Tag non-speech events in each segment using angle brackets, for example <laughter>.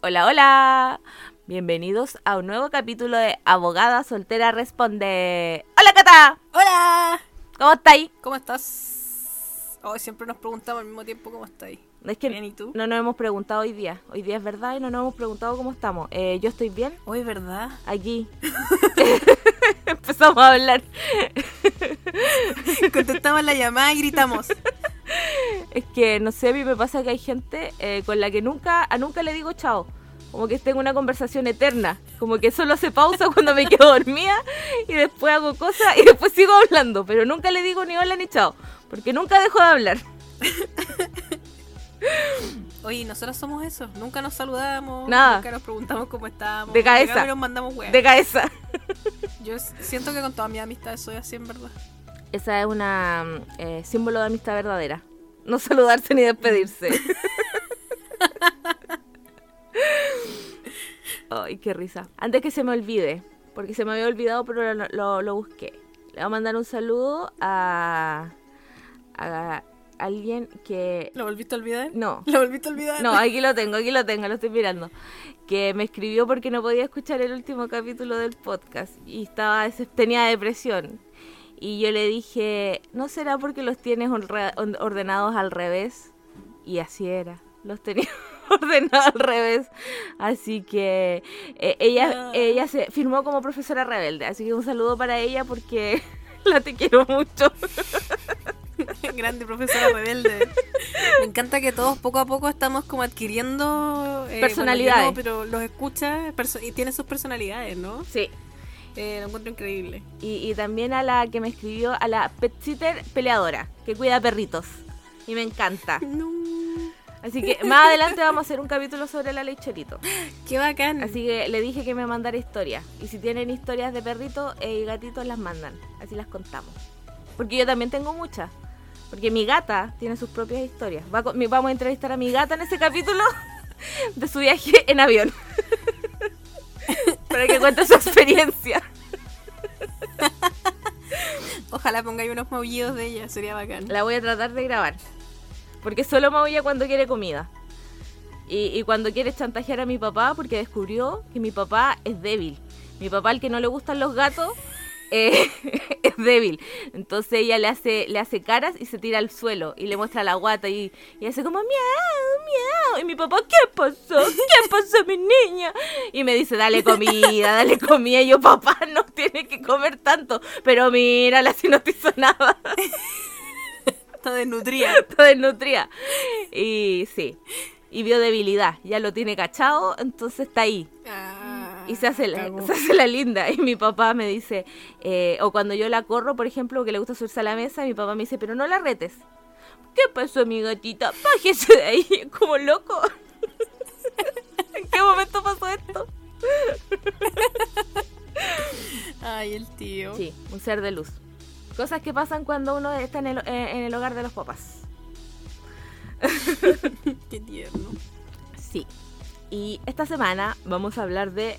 Hola, hola. Bienvenidos a un nuevo capítulo de Abogada Soltera Responde. Hola, Cata. Hola. ¿Cómo estáis? ¿Cómo estás? Hoy siempre nos preguntamos al mismo tiempo cómo estáis. Es que Bien, ¿y tú? no nos hemos preguntado hoy día. Hoy día es verdad y no nos hemos preguntado cómo estamos. Eh, yo estoy bien. Hoy, ¿verdad? Aquí. <laughs> <laughs> Empezamos a hablar. Contestamos la llamada y gritamos. <laughs> Es que no sé, a mí me pasa que hay gente eh, con la que nunca, a nunca le digo chao. Como que tengo una conversación eterna. Como que solo se pausa <laughs> cuando me quedo dormida y después hago cosas y después sigo hablando. Pero nunca le digo ni hola ni chao. Porque nunca dejo de hablar. <laughs> Oye, nosotros somos eso. Nunca nos saludamos. Nada. Nunca nos preguntamos cómo estamos. De cabeza. Y nos mandamos weas. De cabeza. Yo siento que con todas mis amistades soy así en verdad. Esa es una mm, eh, símbolo de amistad verdadera. No <laughs> saludarse ni despedirse. <laughs> Ay, qué risa. Antes que se me olvide, porque se me había olvidado, pero lo, lo- lo busqué. Le voy a mandar un saludo a, a alguien que... ¿Lo volviste a olvidar? No, ¿Lo volviste a olvidar? no, aquí lo <laughs> tengo, aquí lo tengo, lo estoy mirando. Que me escribió porque no podía escuchar el último capítulo del podcast y estaba tenía depresión. Y yo le dije, ¿no será porque los tienes ordenados al revés? Y así era, los tenía <laughs> ordenados al revés. Así que eh, ella, Ah. ella se firmó como profesora rebelde. Así que un saludo para ella porque <laughs> la te quiero mucho. <laughs> Grande profesora rebelde. Me encanta que todos poco a poco estamos como adquiriendo eh, Personalidades. bueno, yo no, pero los escucha perso- y tienen sus personalidades, ¿no? Sí. Eh, lo encuentro increíble. Y, y también a la que me escribió, a la pet sitter peleadora, que cuida perritos. Y me encanta. <laughs> No. Así que más adelante vamos a hacer un capítulo sobre la ley Chorito. <laughs> Qué bacán. Así que le dije que me mandara historias. Y si tienen historias de perritos y gatitos, las mandan. Así las contamos. Porque yo también tengo muchas. Porque mi gata tiene sus propias historias. Va con- vamos a entrevistar a mi gata en ese capítulo <laughs> de su viaje en avión. Para que cuente su experiencia. Ojalá pongáis unos maullidos de ella, sería bacán. La voy a tratar de grabar. Porque solo maulla cuando quiere comida. Y, y cuando quiere chantajear a mi papá, porque descubrió que mi papá es débil. Mi papá, al que no le gustan los gatos, eh, <laughs> es débil. Entonces ella le hace, le hace caras y se tira al suelo y le muestra la guata y, y hace como miau, miau. Y mi papá, ¿qué pasó? ¿Qué pasó, mi niña? Y me dice, dale comida, dale comida. Y yo, papá, no tiene que comer tanto. Pero mírala, si no te hizo nada. <laughs> Está desnutrida. Está <laughs> desnutrida. Y sí. Y vio debilidad. Ya lo tiene cachado, entonces está ahí. Ah, Y se hace la, se hace la linda. Y mi papá me dice, eh, o cuando yo la corro, por ejemplo, que le gusta subirse a la mesa, mi papá me dice, pero no la retes. ¿Qué pasó, mi gatita? Bájese de ahí, <laughs> como loco. <laughs> ¿En qué momento pasó esto? Ay, el tío. Sí, un ser de luz. Cosas que pasan cuando uno está en el, eh, en el hogar de los papás. <laughs> Qué tierno. Sí. Y esta semana vamos a hablar de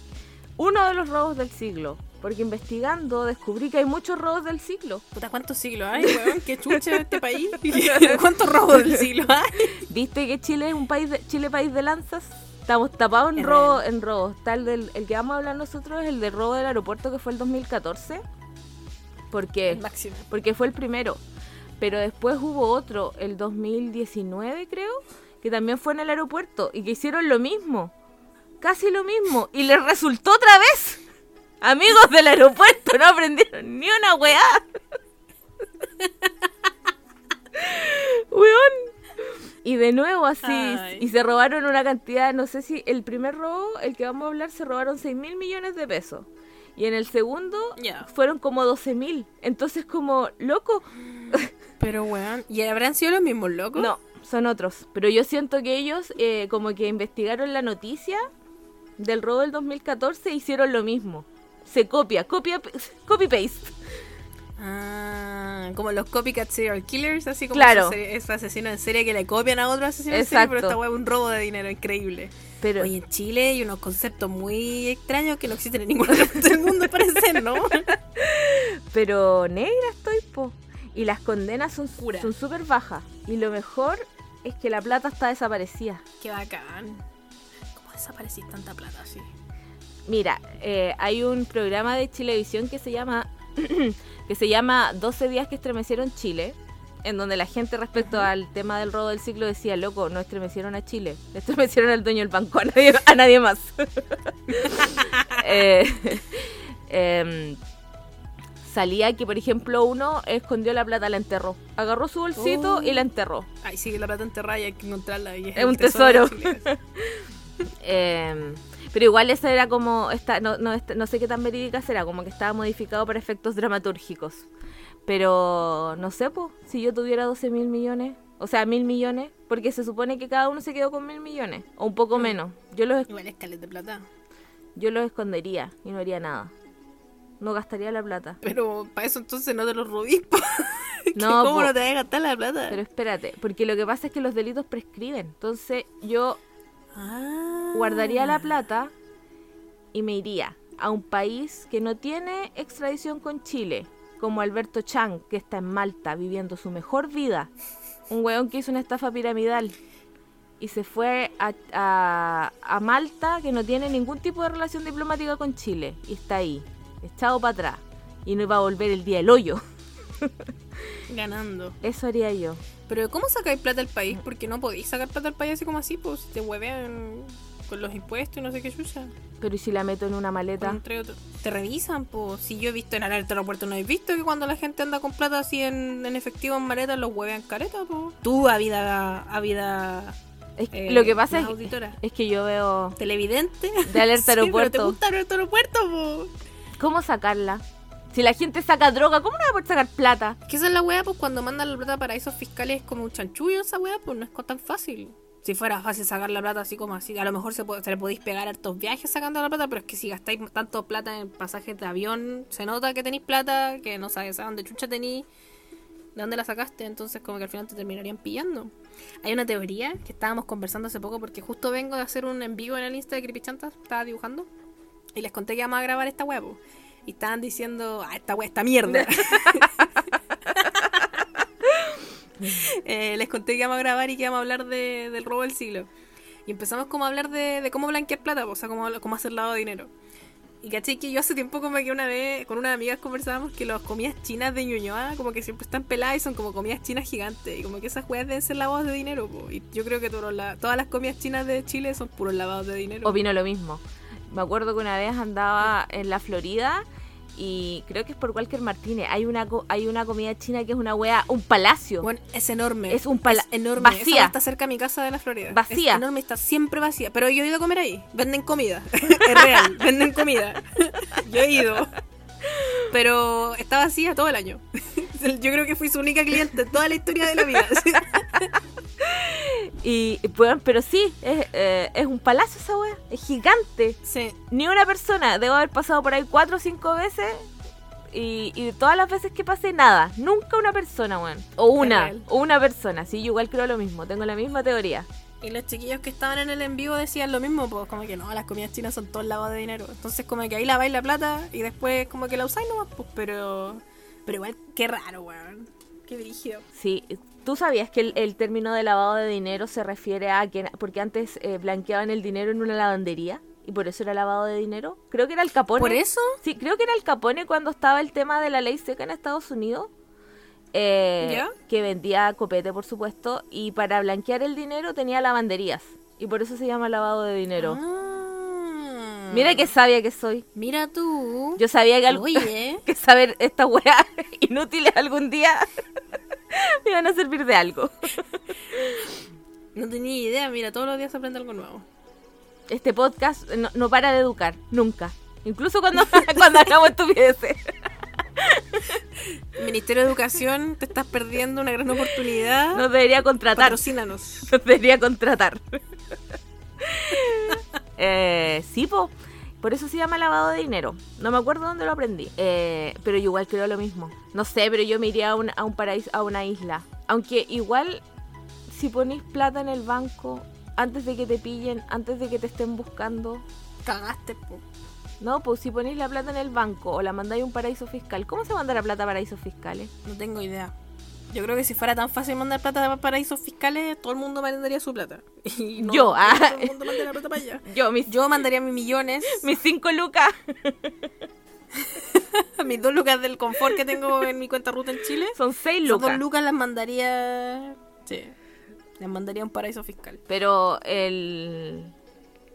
uno de los robos del siglo. Porque investigando descubrí que hay muchos robos del siglo. Puta, ¿cuántos siglos hay, weón? <laughs> Qué chucha este país. <laughs> ¿Cuántos robos del siglo hay? ¿Viste que Chile es un país de, Chile país de lanzas? Estamos tapados en robo, en robos. Tal del el que vamos a hablar nosotros es el de robo del aeropuerto que fue el 2014. ¿Por qué? El máximo. Porque fue el primero. Pero después hubo otro, el 2019 creo, que también fue en el aeropuerto y que hicieron lo mismo. Casi lo mismo. Y les resultó otra vez. Amigos del aeropuerto, no aprendieron ni una weá. <laughs> Weón. Y de nuevo así, Ay. y se robaron una cantidad, no sé si el primer robo, el que vamos a hablar, se robaron 6 mil millones de pesos. Y en el segundo fueron como 12 mil. Entonces como, loco, Pero, weón, ¿y habrán sido los mismos locos? no, son otros. Pero yo siento que ellos eh, como que investigaron la noticia del robo del 2014 e hicieron lo mismo. Se copia, copia, copy-paste. Ah, como los copycat serial killers, así como Claro. esos, se- esos asesinos en serie que le copian a otro asesino en serie, pero esta weá es un robo de dinero increíble. Pero Oye, en Chile hay unos conceptos muy extraños que no existen en ninguna otra parte del mundo, parece, ¿no? <laughs> Pero negra estoy, po. Y las condenas son súper bajas. Y lo mejor es que la plata está desaparecida. Qué bacán. ¿Cómo desaparecís tanta plata así? Mira, eh, hay un programa de Chilevisión que se llama <clears throat> que se llama 12 días que estremecieron Chile, en donde la gente respecto al tema del robo del ciclo decía, loco, no estremecieron a Chile, <laughs> estremecieron al dueño del banco, a nadie, a nadie más. <laughs> <laughs> Eh, em, salía que, por ejemplo, uno escondió la plata, la enterró. Agarró su bolsito y la enterró. Ay, sí, la plata enterrada y hay que encontrarla. Y es, Es un tesoro. Eh, <laughs> pero igual esa era como, esta, no, no, esta- no sé qué tan verídica será, como que estaba modificado para efectos dramatúrgicos. Pero no sé, pues, si yo tuviera 12 mil millones, o sea, mil millones, porque se supone que cada uno se quedó con mil millones, o un poco menos. Yo los, Igual es de plata. yo los escondería y no haría nada. No gastaría la plata. Pero para eso entonces no te los robís. <laughs> No, ¿Cómo no te vas a gastar la plata? Pero espérate, porque lo que pasa es que los delitos prescriben. Entonces yo Ah. guardaría la plata y me iría a un país que no tiene extradición con Chile, como Alberto Chang, que está en Malta viviendo su mejor vida. Un weón que hizo una estafa piramidal y se fue a, a- a Malta, que no tiene ningún tipo de relación diplomática con Chile, y está ahí, echado para atrás, y no iba a volver el día del hoyo. <laughs> Ganando. Eso haría yo. Pero ¿cómo sacáis plata del país? Porque no podéis sacar plata del país así como así, pues te huevean con los impuestos y no sé qué chucha. Pero ¿y si la meto en una maleta? Entre otros. Te revisan, pues. Si yo he visto en el aeropuerto, no he visto que cuando la gente anda con plata así en, en efectivo en maleta, los huevean careta, pues. Tú, a vida. A vida Es- eh, lo que pasa es, es que yo veo Televidente. de alerta <laughs> Sí, pero aeropuerto. ¿Te gusta alerta aeropuerto, pues? ¿Cómo sacarla? Si la gente saca droga, ¿cómo no va a poder sacar plata? Que esa es la weá, pues cuando mandan la plata a paraísos fiscales es como un chanchullo esa weá, pues no es tan fácil. Si fuera fácil sacar la plata así como así, a lo mejor se, puede- se le podéis pegar hartos viajes sacando la plata, pero es que si gastáis tanto plata en pasajes de avión, se nota que tenéis plata, que no sabes a dónde chucha tenéis, de dónde la sacaste, entonces como que al final te terminarían pillando. Hay una teoría que estábamos conversando hace poco porque justo vengo de hacer un en vivo en el Insta de Creepychantas, estaba dibujando, y les conté que íbamos a grabar esta pues. Y estaban diciendo, ah, esta weá, esta mierda. <laughs> <laughs> Eh, les conté que íbamos a grabar y que íbamos a hablar de- del robo del siglo. Y empezamos como a hablar de, de cómo blanquear plata, o sea, cómo, cómo hacer lavado de dinero. Y caché que yo hace tiempo como que una vez con unas amigas conversábamos que las comidas chinas de Ñuñoa como que siempre están peladas y son como comidas chinas gigantes. Y como que esas weas deben ser lavados de dinero. po. Y yo creo que todos la- todas las comidas chinas de Chile son puros lavados de dinero. Opino lo mismo. Me acuerdo que una vez andaba en la Florida y creo que es por Walker Martínez. Hay una hay una comida china que es una wea, un palacio. Bueno, es enorme. Es un pala- enorme. vacía. Esa está cerca de mi casa de la Florida. Vacía. Es enorme, está siempre vacía. Pero yo he ido a comer ahí. Venden comida. <laughs> es real. Venden comida. <laughs> yo he ido. Pero está vacía todo el año. <laughs> yo creo que fui su única cliente en toda la historia de la vida. <laughs> Y bueno, pero sí, es, eh, es un palacio esa wea. Es gigante. sí. Ni una persona. Debo haber pasado por ahí cuatro o cinco veces. Y, y todas las veces que pasé, nada. Nunca una persona, weón. O una. O una persona. Sí, yo igual creo lo mismo. Tengo la misma teoría. Y los chiquillos que estaban en el en vivo decían lo mismo, pues como que no, las comidas chinas son todo lavado de dinero. Entonces como que ahí laváis la plata y después como que la usáis nomás, pues, pero... Pero igual, qué raro, weón. Qué brígido. Sí, ¿tú sabías que el, el término de lavado de dinero se refiere a que, porque antes eh, blanqueaban el dinero en una lavandería y por eso era lavado de dinero? Creo que era el Capone. ¿Por eso? Sí, creo que era el Capone cuando estaba el tema de la ley seca en Estados Unidos. Eh, ¿Ya? Que vendía copete, por supuesto, y para blanquear el dinero tenía lavanderías. Y por eso se llama lavado de dinero. Ah. Mira qué sabia que soy. Mira tú. Yo sabía que, algo, <laughs> que saber esta weá <laughs> inútiles algún día <laughs> me iban a servir de algo. No tenía idea, mira, todos los días se aprende algo nuevo. Este podcast no, no para de educar, nunca. Incluso cuando, cuando estupideces. <laughs> Ministerio de Educación, te estás perdiendo una gran oportunidad. Nos debería contratar. Patrocínanos. <laughs> Nos debería contratar. <laughs> eh, sí, po. Por eso se llama lavado de dinero. No me acuerdo dónde lo aprendí. Eh, pero yo igual creo lo mismo. No sé, pero yo me iría a un, a un paraíso, a una isla. Aunque igual, si ponís plata en el banco, antes de que te pillen, antes de que te estén buscando. Cagaste, po. No, pues si ponís la plata en el banco o la mandáis a un paraíso fiscal, ¿cómo se manda la plata a paraísos fiscales? No tengo idea. Yo creo que si fuera tan fácil mandar plata a paraísos fiscales, todo el mundo mandaría su plata. <laughs> Y no, Yo, ah. todo el mundo mandaría plata para allá. <laughs> Yo, mis, Yo mandaría mis millones, <laughs> mis cinco lucas mis dos lucas del confort que tengo en mi cuenta ruta en Chile. son seis Esas dos lucas. lucas las mandaría. Sí. Las mandaría a un paraíso fiscal. Pero el,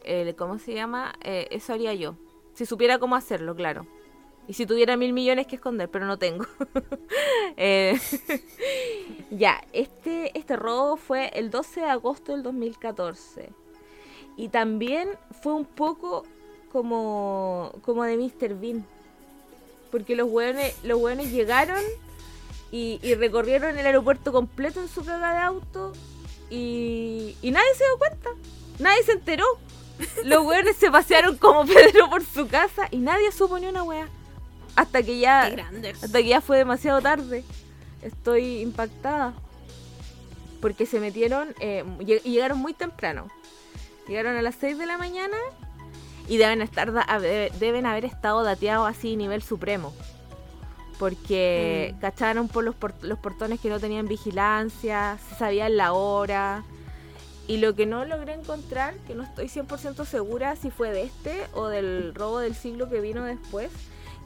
el. ¿Cómo se llama? Eh, eso haría yo. Si supiera cómo hacerlo, claro. Y si tuviera mil millones que esconder, pero no tengo. <laughs> Eh, <laughs> ya, este, este robo fue el 12 de agosto del 2014. Y también fue un poco como, como de Mr. Bean. Porque los hueones, los hueones llegaron y, recorrieron el aeropuerto completo en su caga de auto y, y nadie se dio cuenta. Nadie se enteró. Los hueones se pasearon como Pedro por su casa y nadie supo ni una wea. Hasta que ya. Hasta que ya fue demasiado tarde. Estoy impactada. Porque se metieron eh, y llegaron muy temprano. Llegaron a las 6 de la mañana y deben estar de- deben haber estado dateados así nivel supremo. Porque Mm. cacharon por los, por- los portones que no tenían vigilancia, se sabían la hora. Y lo que no logré encontrar, que no estoy 100% segura si fue de este o del robo del siglo que vino después,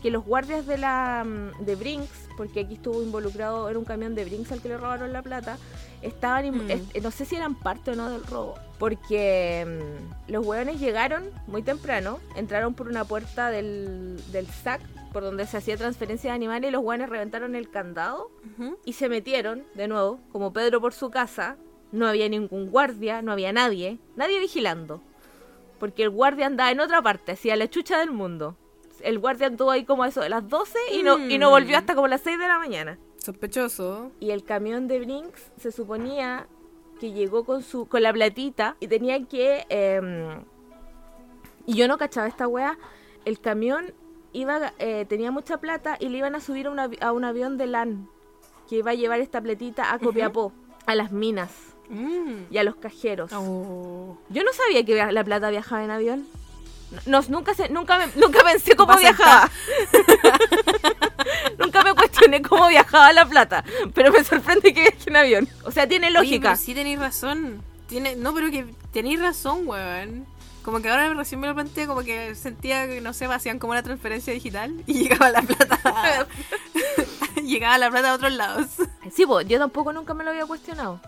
que los guardias de la mm, de Brinks, porque aquí estuvo involucrado, era un camión de Brinks al que le robaron la plata, estaban, Mm. no sé si eran parte o no del robo, porque mm, los hueones llegaron muy temprano, entraron por una puerta del, del SAC, por donde se hacía transferencia de animales, y los hueones reventaron el candado Ujú. y se metieron de nuevo, como Pedro por su casa. No había ningún guardia, no había nadie, nadie vigilando. Porque el guardia andaba en otra parte, hacia la chucha del mundo. El guardia anduvo ahí como a eso de las 12 y no, y no Mm. volvió hasta como las 6 de la mañana. Sospechoso. Y el camión de Brinks se suponía que llegó con su con la platita y tenía que... em, y yo no cachaba esta wea. El camión iba eh, tenía mucha plata y le iban a subir a, a un avión de LAN que iba a llevar esta platita a Copiapó, a las minas Mm. y a los cajeros. Oh. Yo no sabía que la plata viajaba en avión. No, nunca, se, nunca, me- nunca pensé cómo viajaba. <laughs> nunca me cuestioné cómo viajaba la plata. Pero me sorprende que viaje en avión. O sea, tiene lógica. sí tenéis razón. Tiene, no, pero que tenéis razón, weón. Como que ahora recién me lo planteé, como que sentía que, no sé, hacían como una transferencia digital y <laughs> llegaba la plata. <laughs> llegaba la plata a otros lados. Sí, pues, yo tampoco nunca me lo había cuestionado.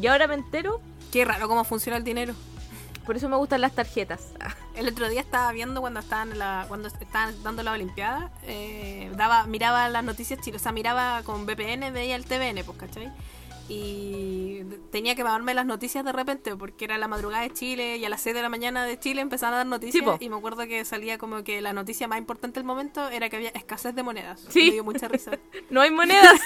Y ahora me entero, Qué raro cómo funciona el dinero. por eso me gustan las tarjetas. El otro día estaba viendo cuando estaban la, cuando estaban dando la Olimpiada, eh, daba, miraba las noticias chiles, o sea, miraba con VPN, veía el TVN, pues, ¿cachai? Y tenía que pagarme las noticias de repente, porque era la madrugada de Chile y a las 6 de la mañana de Chile empezaban a dar noticias. Sí, y me acuerdo que salía como que la noticia más importante del momento era que había escasez de monedas. Sí. Me dio mucha risa. <laughs> No hay monedas.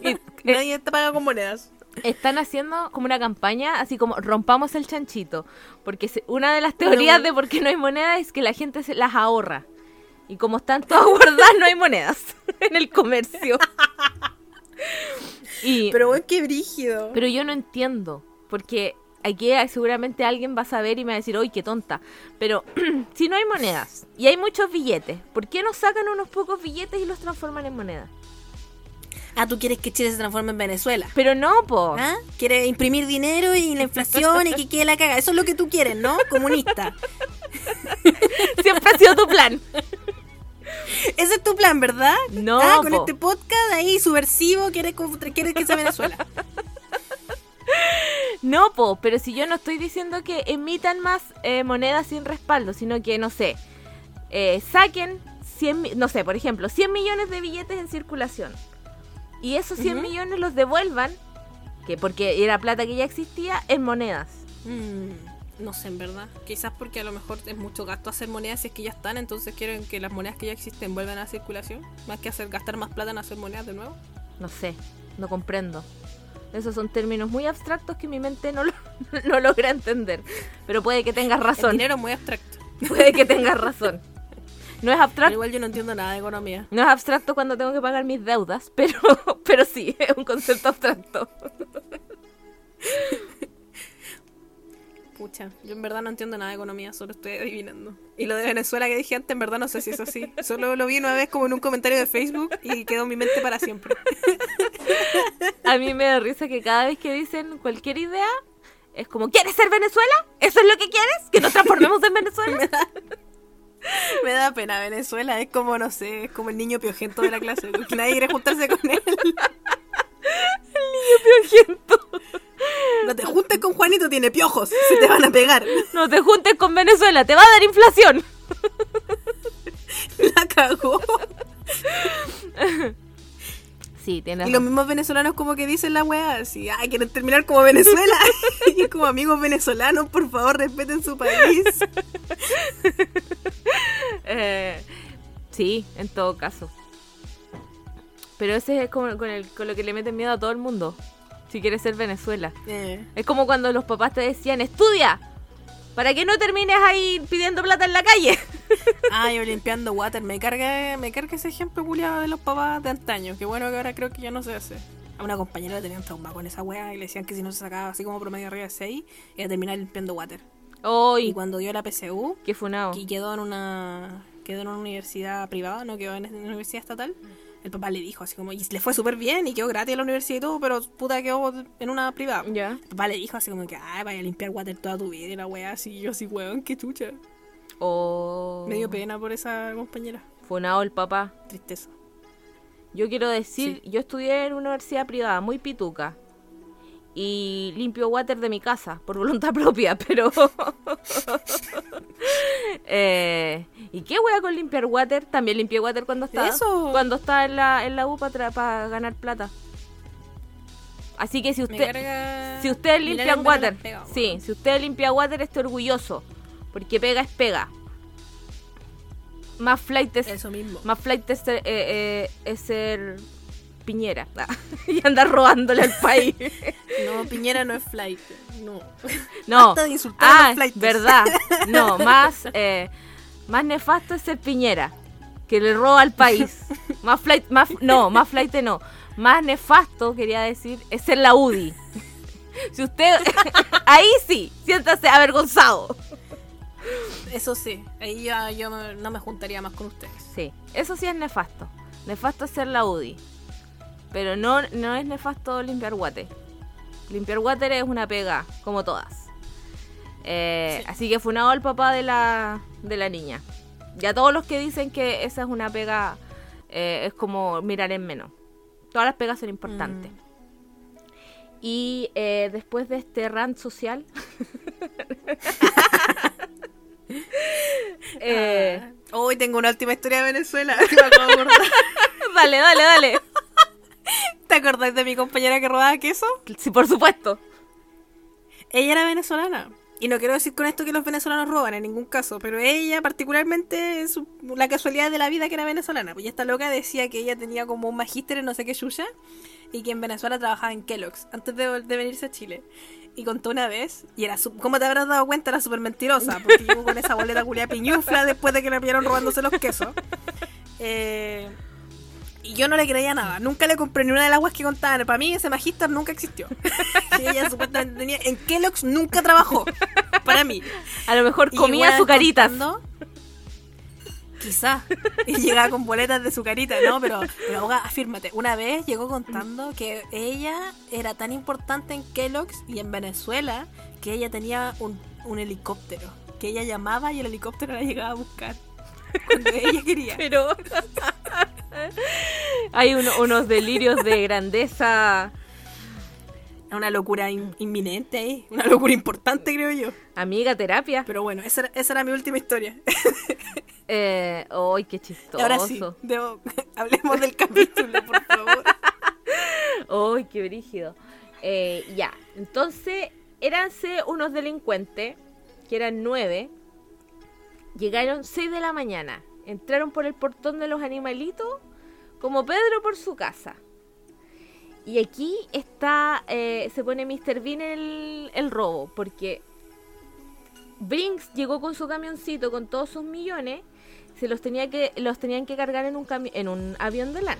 <laughs> Y, Nadie te paga con monedas. Están haciendo como una campaña, así como rompamos el chanchito. Porque se- una de las teorías de por qué no hay monedas es que la gente se las ahorra. Y como están todas <laughs> guardadas, no hay monedas <laughs> en el comercio. <laughs> Y, Pero bueno, qué brígido. pero yo no entiendo, porque aquí seguramente alguien va a saber y me va a decir, uy, qué tonta. Pero <clears throat> si no hay monedas y hay muchos billetes, ¿por qué no sacan unos pocos billetes y los transforman en monedas? Ah, tú quieres que Chile se transforme en Venezuela. Pero no, po. ¿Ah? Quiere imprimir dinero y la inflación y que quede la caga. Eso es lo que tú quieres, ¿no? Comunista. <laughs> Siempre ha sido tu plan. Ese es tu plan, ¿verdad? No, Ah, con po. este podcast ahí subversivo quieres, quieres que sea Venezuela. <laughs> No, po, pero si yo no estoy diciendo que emitan más eh, monedas sin respaldo, sino que, no sé, eh, saquen 100, mi- no sé, por ejemplo, 100 millones de billetes en circulación. Y esos 100 Ujú. millones los devuelvan, que porque era plata que ya existía, en monedas. Mm, no sé, en verdad. Quizás porque a lo mejor es mucho gasto hacer monedas si es que ya están, entonces quieren que las monedas que ya existen vuelvan a circulación, más que hacer gastar más plata en hacer monedas de nuevo. No sé, no comprendo. Esos son términos muy abstractos que mi mente no, lo- <laughs> no logra entender. Pero puede que tengas El razón. dinero muy abstracto. Puede que tengas razón. <laughs> No es abstracto. igual yo no entiendo nada de economía. No es abstracto cuando tengo que pagar mis deudas, <laughs> pero, pero sí, es un concepto abstracto. Pucha, yo en verdad no entiendo nada de economía, solo estoy adivinando. Y lo de Venezuela que dije antes, en verdad no sé si es así. <laughs> Solo lo vi una vez como en un comentario de Facebook y quedó en mi mente para siempre. A mí me da risa que cada vez que dicen cualquier idea, es como, ¿quieres ser Venezuela? ¿Eso es lo que quieres? ¿Que nos transformemos en <laughs> Venezuela? <laughs> Me da pena Venezuela, es como, no sé, es como el niño piojento de la clase, que nadie quiere juntarse con él. <laughs> Piojento. No te juntes con Juanito, tiene piojos, se te van a pegar. No te juntes con Venezuela, te va a dar inflación. <laughs> La cagó. Sí, Y los mismos venezolanos como que dicen la weá, así, ay, quieren terminar como Venezuela. <laughs> y es como amigos venezolanos, por favor, respeten su país. <laughs> Eh, sí, en todo caso. Pero ese es como con, el- con lo que le meten miedo a todo el mundo. Si quieres ser Venezuela. Eh, Es como cuando los papás te decían, estudia. Para que no termines ahí pidiendo plata en la calle. <laughs> Ah, yo limpiando water. Me carga, me carga ese ejemplo culiado de los papás de antaño. Que bueno que ahora creo que ya no se hace. A una compañera le tenían trauma con esa wea y le decían que si no se sacaba así como promedio arriba de 6, iba a terminar limpiando water. Y ¡Uy! cuando dio la PSU, y quedó en una quedó en una universidad privada, no quedó en una universidad estatal. El papá le dijo así como, y le fue súper bien y quedó gratis en la universidad y todo, pero puta quedó en una privada. Ya. El papá le dijo así como que, ay, vaya a limpiar water toda tu vida y la wea así, y yo así, weón, qué chucha. Oh. Me dio pena por esa compañera. Funado el papá. Tristeza. Yo quiero decir, yo estudié en una universidad privada muy pituca. Y limpio water de mi casa, por voluntad <laughs> propia, pero... <laughs> Eh, ¿Y qué wea con limpiar water? También limpié water cuando estaba, Eso. cuando estaba en la, en la U para ganar plata. Así que si usted, carga si ustedes mirar limpian en verano water, sí, si usted limpia water, esté orgulloso. Porque pega es pega. Más flight es, Eso mismo. más flight es ser, eh, eh, es ser Piñera. Ah, <laughs> y andar robándole al país. <laughs> No, Piñera no es flight. No. No. De insultar a Ah, los flightes. verdad. <laughs> No, más, eh, más nefasto es ser Piñera. Que le roba al país. Más flight, más, no, más flight no. Más nefasto, quería decir, es ser la UDI. Si usted, ahí sí, siéntase avergonzado. Eso sí. Ahí yo me- no me juntaría más con ustedes. Sí, eso sí es nefasto. Nefasto es ser la UDI. Pero no, no es nefasto limpiar water. Limpiar water es una pega, como todas. Eh, Sí. Así que funado el papá de la, de la niña. Y a todos los que dicen que esa es una pega, eh, es como mirar en menos. Todas las pegas son importantes. Mm. Y eh, después de este rant social, <laughs> eh, Ah. Hoy tengo una última historia de Venezuela. <laughs> <laughs> dale, dale, dale. <laughs> ¿Te acordáis de mi compañera que robaba queso? Sí, por supuesto. Ella era venezolana. Y no quiero decir con esto que los venezolanos roban en ningún caso, pero ella particularmente, la casualidad de la vida que era venezolana. Pues esta loca decía que ella tenía como un magíster en no sé qué chucha y que en Venezuela trabajaba en Kellogg's antes de, de venirse a Chile. Y contó una vez, y era, como te habrás dado cuenta, era súper mentirosa, porque llegó con esa boleta culia piñufla después de que la pillaron robándose los quesos. <laughs> Eh, y yo no le creía nada, nunca le compré ni una de las aguas que contaban. Para mí ese magíster nunca existió. <laughs> Y ella supuestamente tenía, en Kellogg's nunca trabajó, para mí. A lo mejor comía azucaritas. contando- Quizá. Y llegaba con boletas de sucarita, ¿no? Pero, pero aboga, afírmate. Una vez llegó contando que ella era tan importante en Kellogg's y en Venezuela que ella tenía un, un helicóptero. Que ella llamaba y el helicóptero la llegaba a buscar. Cuando ella quería. Pero hay uno- unos delirios de grandeza. Una locura in- inminente ahí. Una locura importante, creo yo. Amiga, terapia. Pero bueno, esa era, esa era mi última historia. Eh, ¡Ay, qué chistoso! Ahora sí, debo- <laughs> hablemos del capítulo, por favor. ¡Ay, qué brígido! Eh, ya, entonces, éranse unos delincuentes, que eran nueve, llegaron seis de la mañana, entraron por el portón de los animalitos, como Pedro por su casa. Y aquí está, eh, se pone Mr. Bean el, el robo, porque Brinks llegó con su camioncito con todos sus millones, se los tenía que, los tenían que cargar en un en un avión de LAN,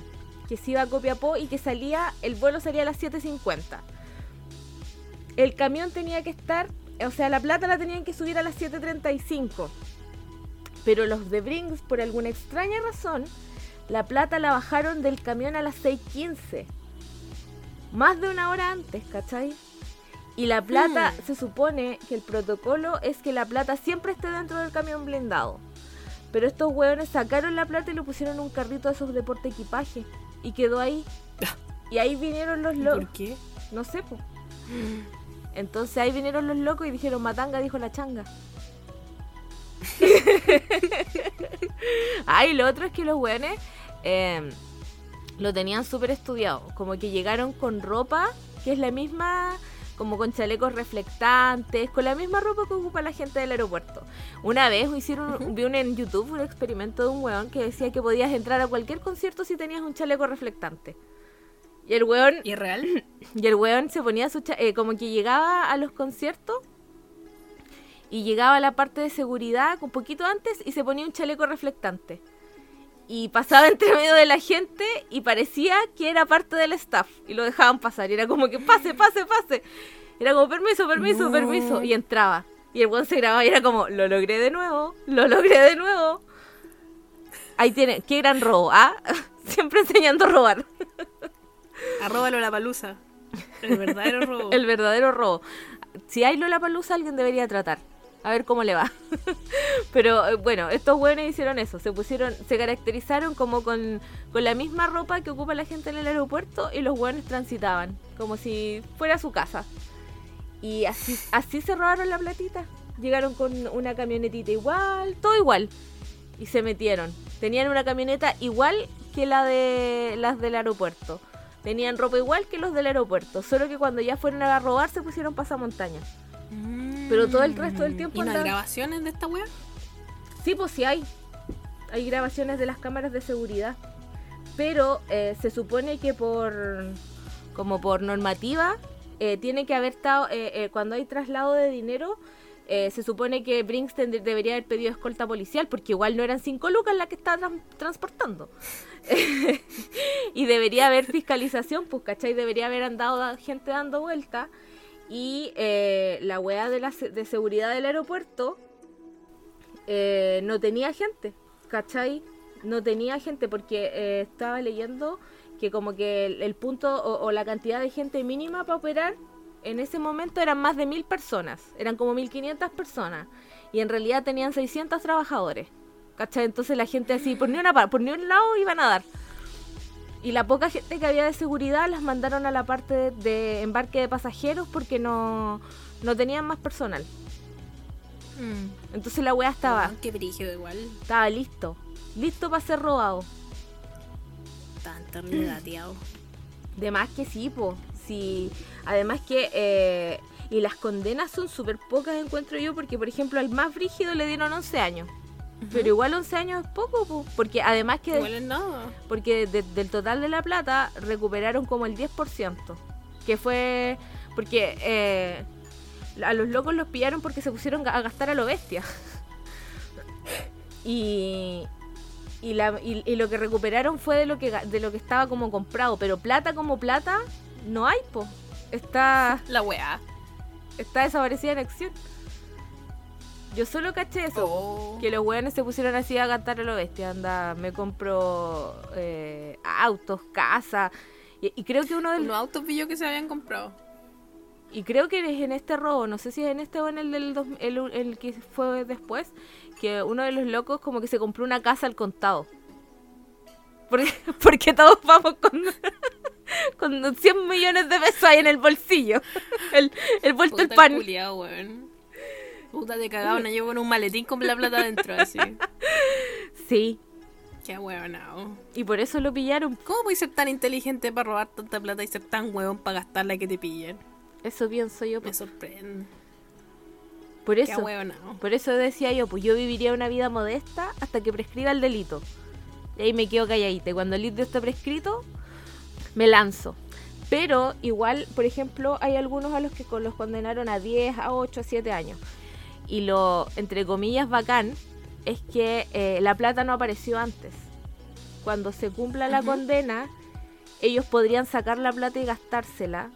que se iba a Copiapó y que salía, el vuelo salía a las 7.50. El camión tenía que estar o sea, la plata la tenían que subir a las 7.35. Pero los de Brinks, por alguna extraña razón, la plata la bajaron del camión a las 6.15. Más de una hora antes, ¿cachai? Y la plata, Hmm. se supone que el protocolo es que la plata siempre esté dentro del camión blindado. Pero estos hueones sacaron la plata y lo pusieron en un carrito de esos de porte equipaje. Y quedó ahí. Y ahí vinieron los locos. ¿Por qué? No sé, pues. Entonces ahí vinieron los locos y dijeron, Matanga dijo la changa. <laughs> Ay, lo otro es que los weones eh, lo tenían súper estudiado. Como que llegaron con ropa que es la misma, como con chalecos reflectantes, con la misma ropa que ocupa la gente del aeropuerto. Una vez hicieron, vi un, en YouTube un experimento de un weón que decía que podías entrar a cualquier concierto si tenías un chaleco reflectante. Y el weón ¿Y real? <clears throat> y el weón se ponía su eh, como que llegaba a los conciertos y llegaba a la parte de seguridad un poquito antes y se ponía un chaleco reflectante. Y pasaba <laughs> entre medio de la gente y parecía que era parte del staff. Y lo dejaban pasar. Y era como que pase, pase, pase. Era como permiso, permiso, No. permiso. Y entraba. Y el weón se grababa y era como, lo logré de nuevo, lo logré de nuevo. Ahí tiene, qué gran robo, ¿ah? <laughs> Siempre enseñando a robar. <laughs> Arroba la palusa. El verdadero robo. El verdadero robo. Si hay Lollapalooza, alguien debería tratar. A ver cómo le va. <laughs> Pero eh, bueno, estos hueones hicieron eso. Se pusieron, se caracterizaron como con, con la misma ropa que ocupa la gente en el aeropuerto y los hueones transitaban. Como si fuera su casa. Y así, así se robaron la platita. Llegaron con una camionetita igual, todo igual. Y se metieron. Tenían una camioneta igual que la de las del aeropuerto. Tenían ropa igual que los del aeropuerto. Solo que cuando ya fueron a robar se pusieron pasamontañas. Pero todo el resto del tiempo ¿Y no hay grabaciones de esta wea? Sí, pues sí hay. Hay grabaciones de las cámaras de seguridad. Pero eh, se supone que por como por normativa eh, tiene que haber estado eh, cuando hay traslado de dinero se supone que Brinks debería haber pedido escolta policial porque igual no eran cinco lucas las que estaba tran- transportando <laughs> y debería haber fiscalización pues ¿cachai? debería haber andado da- gente dando vuelta y eh, la weá de, la, de seguridad del aeropuerto eh, no tenía gente, ¿cachai? No tenía gente porque eh, estaba leyendo que como que el, punto o, la cantidad de gente mínima para operar en ese momento eran más de mil personas, eran como 1500 personas y en realidad tenían 600 trabajadores, ¿cachai? Entonces la gente así, por ni, una, por ni un lado iban a dar. Y la poca gente que había de seguridad las mandaron a la parte de, de embarque de pasajeros porque no, no tenían más personal. Entonces la weá estaba, Qué brígido igual. estaba listo. Listo para ser robado. Tan terrible dateado. De más que sí, po. Sí. Además que... eh, y las condenas son súper pocas, encuentro yo, porque por ejemplo al más brígido le dieron 11 años. Pero igual 11 años es poco, po, porque además que... Igual es nada. Porque de- del total de la plata recuperaron como el 10%. Que fue... Porque eh, a los locos los pillaron porque se pusieron a gastar a lo bestia. <laughs> y, y, la- y- y lo que recuperaron fue de lo que, de lo que estaba como comprado. Pero plata como plata no hay, po. Está, La weá. está desaparecida en acción. Yo solo caché eso. Oh. Que los weones se pusieron así a cantar a lo bestia. Anda, me compro eh, autos, casa. Y, y creo que uno de Los autos vi yo que se habían comprado. y creo que es en este robo, no sé si es en este o en el del dos- el, el que fue después, que uno de los locos como que se compró una casa al contado. Porque, <laughs> porque todos vamos con, <laughs> con 100 millones de pesos ahí en el bolsillo. El, el vuelto el pan. Puta de cagado, no llevo con un maletín con la plata adentro, así. <laughs> Sí, Qué huevonao. y por eso lo pillaron. ¿Cómo puedes ser tan inteligente para robar tanta plata y ser tan huevón para gastarla que te pillen? Eso pienso yo. Me pues. sorprende. Por Qué eso. huevonao. Por eso decía yo, pues yo viviría una vida modesta hasta que prescriba el delito. Y ahí me quedo calladita. Cuando el delito esté prescrito, me lanzo. Pero igual, por ejemplo, hay algunos a los que los condenaron a 10, a 8, a 7 años. Y lo, entre comillas, bacán es que eh, la plata no apareció antes. Cuando se cumpla la condena, ellos podrían sacar la plata y gastársela.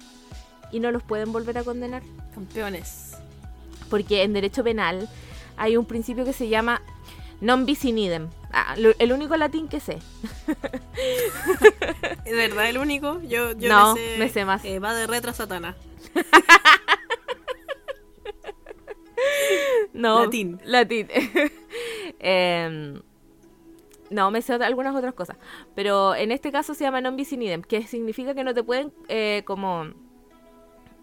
Y no los pueden volver a condenar. Campeones. Porque en derecho penal hay un principio que se llama non bis in idem. Ah, lo- el único latín que sé. <laughs> ¿Es verdad el único? Yo, yo No, me, sé, me sé más. eh, va de retro a Satana. <laughs> <laughs> No. Latín. Latín. <laughs> Em, no, me sé algunas otras cosas. Pero en este caso se llama non bis in idem, que significa que no te pueden, eh, como.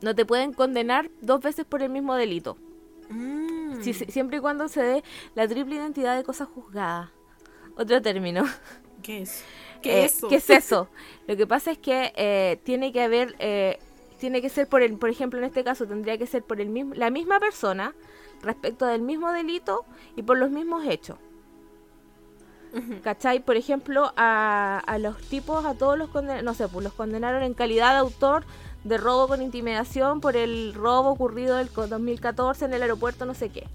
No te pueden condenar dos veces por el mismo delito. Mm. Si- si- siempre y cuando se dé la triple identidad de cosa juzgada. Otro término. ¿Qué es? <laughs> Eh, ¿Qué es eso? ¿Qué es eso? Lo que pasa es que eh, tiene que haber, eh, tiene que ser por el, por ejemplo, en este caso tendría que ser por el mismo, la misma persona respecto del mismo delito y por los mismos hechos. ¿Cachai? Por ejemplo, a, a los tipos, a todos los condenaron, no sé, pues los condenaron en calidad de autor de robo con intimidación por el robo ocurrido el co- 2014 en el aeropuerto, no sé qué.